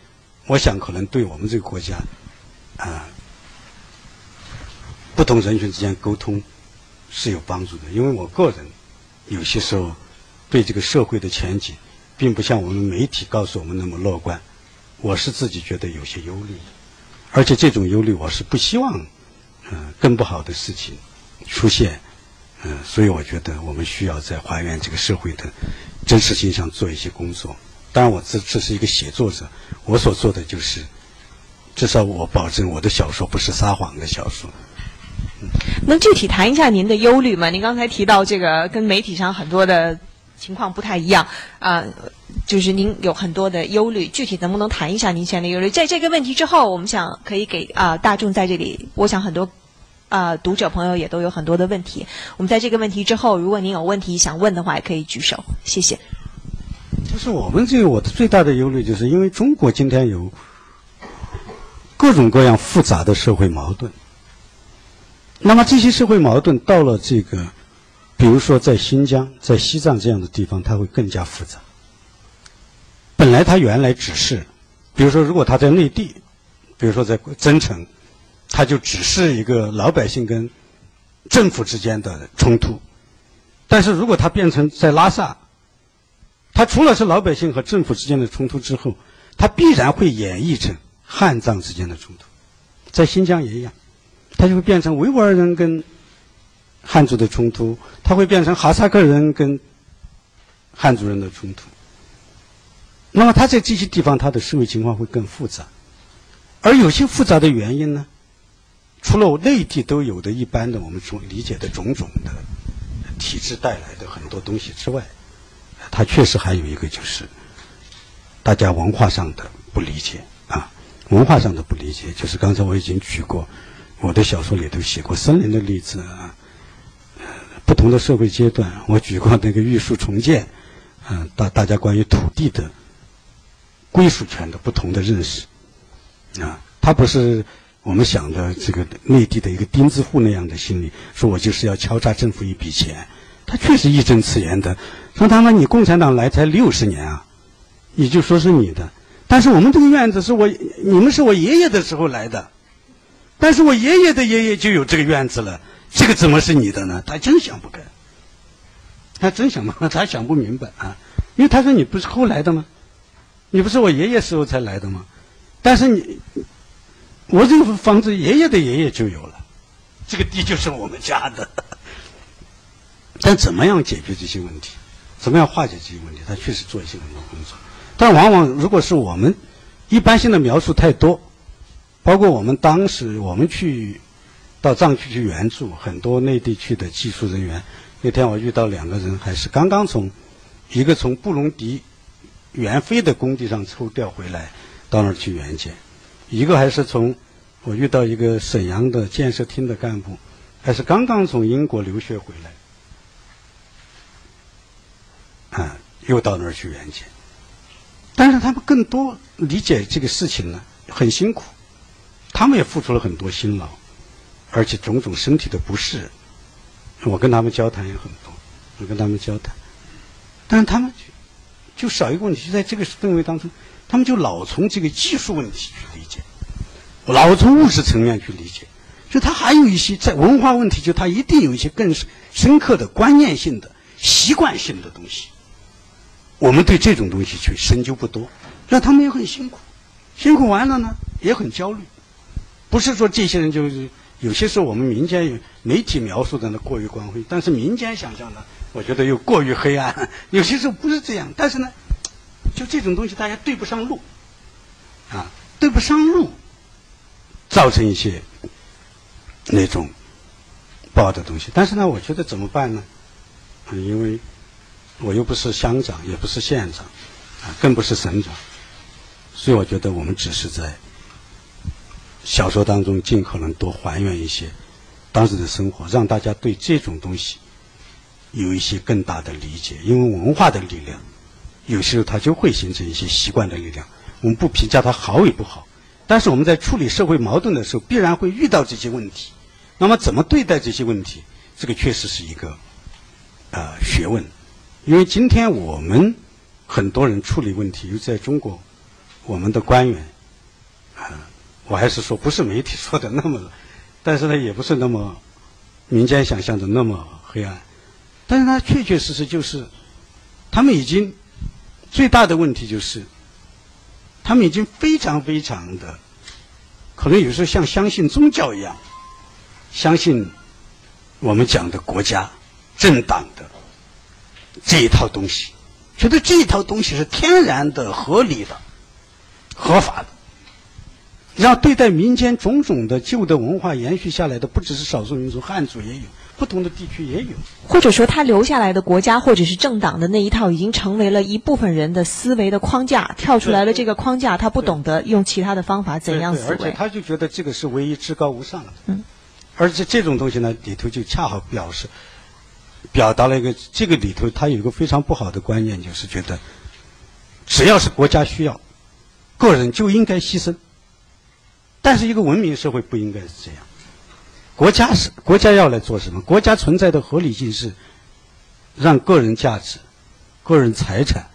我想可能对我们这个国家啊、不同人群之间沟通是有帮助的。因为我个人有些时候对这个社会的前景，并不像我们媒体告诉我们那么乐观。我是自己觉得有些忧虑，而且这种忧虑我是不希望，嗯、更不好的事情出现，嗯、所以我觉得我们需要在还原这个社会的真实性上做一些工作。当然，我这这是一个写作者，我所做的就是，至少我保证我的小说不是撒谎的小说。能具体谈一下您的忧虑吗？您刚才提到这个跟媒体上很多的情况不太一样啊、就是您有很多的忧虑，具体能不能谈一下您现在的忧虑？在这个问题之后，我们想可以给啊、大众在这里，我想很多啊、读者朋友也都有很多的问题。我们在这个问题之后，如果您有问题想问的话，也可以举手，谢谢。就是我们这个我的最大的忧虑，就是因为中国今天有各种各样复杂的社会矛盾。那么这些社会矛盾到了这个，比如说在新疆、在西藏这样的地方，它会更加复杂。本来它原来只是，比如说如果它在内地，比如说在增城，它就只是一个老百姓跟政府之间的冲突。但是如果它变成在拉萨，它除了是老百姓和政府之间的冲突之后，它必然会演绎成汉藏之间的冲突，在新疆也一样，它就会变成维吾尔人跟汉族的冲突，它会变成哈萨克人跟汉族人的冲突。那么他在这些地方，他的社会情况会更复杂，而有些复杂的原因呢，除了内地都有的一般的我们所理解的种种的体制带来的很多东西之外，它确实还有一个就是大家文化上的不理解啊，文化上的不理解，就是刚才我已经举过，我的小说里头写过森林的例子啊，不同的社会阶段，我举过那个玉树重建，嗯、大大家关于土地的归属权的不同的认识。啊，它不是我们想的这个内地的一个钉子户那样的心理，说我就是要敲诈政府一笔钱，他确实义正辞严的，说他妈你共产党来才六十年啊，你就说是你的，但是我们这个院子是我你们是我爷爷的时候来的，但是我爷爷的爷爷就有这个院子了，这个怎么是你的呢？他真想不开，他真想不，他想不明白啊，因为他说你不是后来的吗？你不是我爷爷时候才来的吗？但是你，我这个房子爷爷的爷爷就有了，这个地就是我们家的。但怎么样解决这些问题？怎么样化解这些问题？他确实做一些很多工作，但往往如果是我们一般性的描述太多，包括我们当时我们去到藏区去援助，很多内地去的技术人员，那天我遇到两个人，还是刚刚从一个从布隆迪援非的工地上抽调回来，到那儿去援建，一个还是从我遇到一个沈阳的建设厅的干部，还是刚刚从英国留学回来。啊，又到那儿去援建。但是他们更多理解这个事情呢，很辛苦，他们也付出了很多辛劳，而且种种身体的不适，我跟他们交谈也很多，我跟他们交谈，但是他们就少一个问题，就在这个氛围当中，他们就老从这个技术问题去理解，老从物质层面去理解，就他还有一些在文化问题，就他一定有一些更深刻的观念性的、习惯性的东西。我们对这种东西去深究不多，让他们也很辛苦，辛苦完了呢也很焦虑。不是说这些人就是有些时候我们民间有媒体描述的呢过于光辉，但是民间想象呢，我觉得又过于黑暗。有些时候不是这样，但是呢，就这种东西大家对不上路，啊，对不上路，造成一些那种不好的东西。但是呢，我觉得怎么办呢？因为我又不是乡长，也不是县长，啊，更不是省长，所以我觉得我们只是在小说当中尽可能多还原一些当时的生活，让大家对这种东西有一些更大的理解。因为文化的力量，有时候它就会形成一些习惯的力量。我们不评价它好与不好，但是我们在处理社会矛盾的时候，必然会遇到这些问题。那么，怎么对待这些问题？这个确实是一个呃学问。因为今天我们很多人处理问题，尤其在中国，我们的官员，啊，我还是说不是媒体说的那么，但是呢，也不是那么民间想象的那么黑暗。但是呢，确确实实就是，他们已经最大的问题就是。他们已经非常非常的，可能有时候像相信宗教一样，相信我们讲的国家、政党的这一套东西，觉得这一套东西是天然的、合理的、合法的。让对待民间种种的旧的文化延续下来的，不只是少数民族，汉族也有。不同的地区也有，或者说他留下来的国家或者是政党的那一套，已经成为了一部分人的思维的框架。跳出来了这个框架，他不懂得用其他的方法怎样思维。而且他就觉得这个是唯一至高无上的。嗯，而且这种东西呢，里头就恰好表示，表达了一个这个里头他有一个非常不好的观念，就是觉得，只要是国家需要，个人就应该牺牲。但是一个文明社会不应该是这样。国家是国家要来做什么？国家存在的合理性是让个人价值、个人财产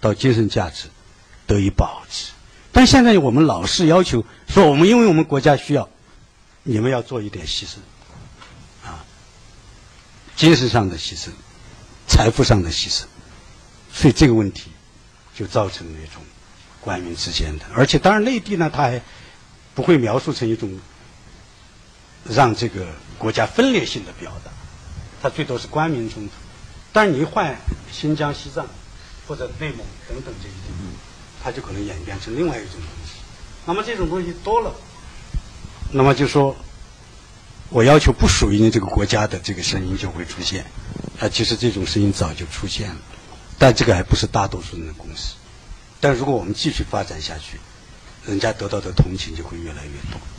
到精神价值得以保持。但现在我们老是要求说，我们因为我们国家需要，你们要做一点牺牲，啊，精神上的牺牲、财富上的牺牲，所以这个问题就造成了一种官民之间的，而且当然内地呢，他还不会描述成一种。让这个国家分裂性的表达，它最多是官民冲突。但是你一换新疆、西藏或者内蒙等等这些地方，它就可能演变成另外一种东西。那么这种东西多了，那么就说，我要求不属于你这个国家的这个声音就会出现。啊，其实这种声音早就出现了，但这个还不是大多数人的共识。但如果我们继续发展下去，人家得到的同情就会越来越多。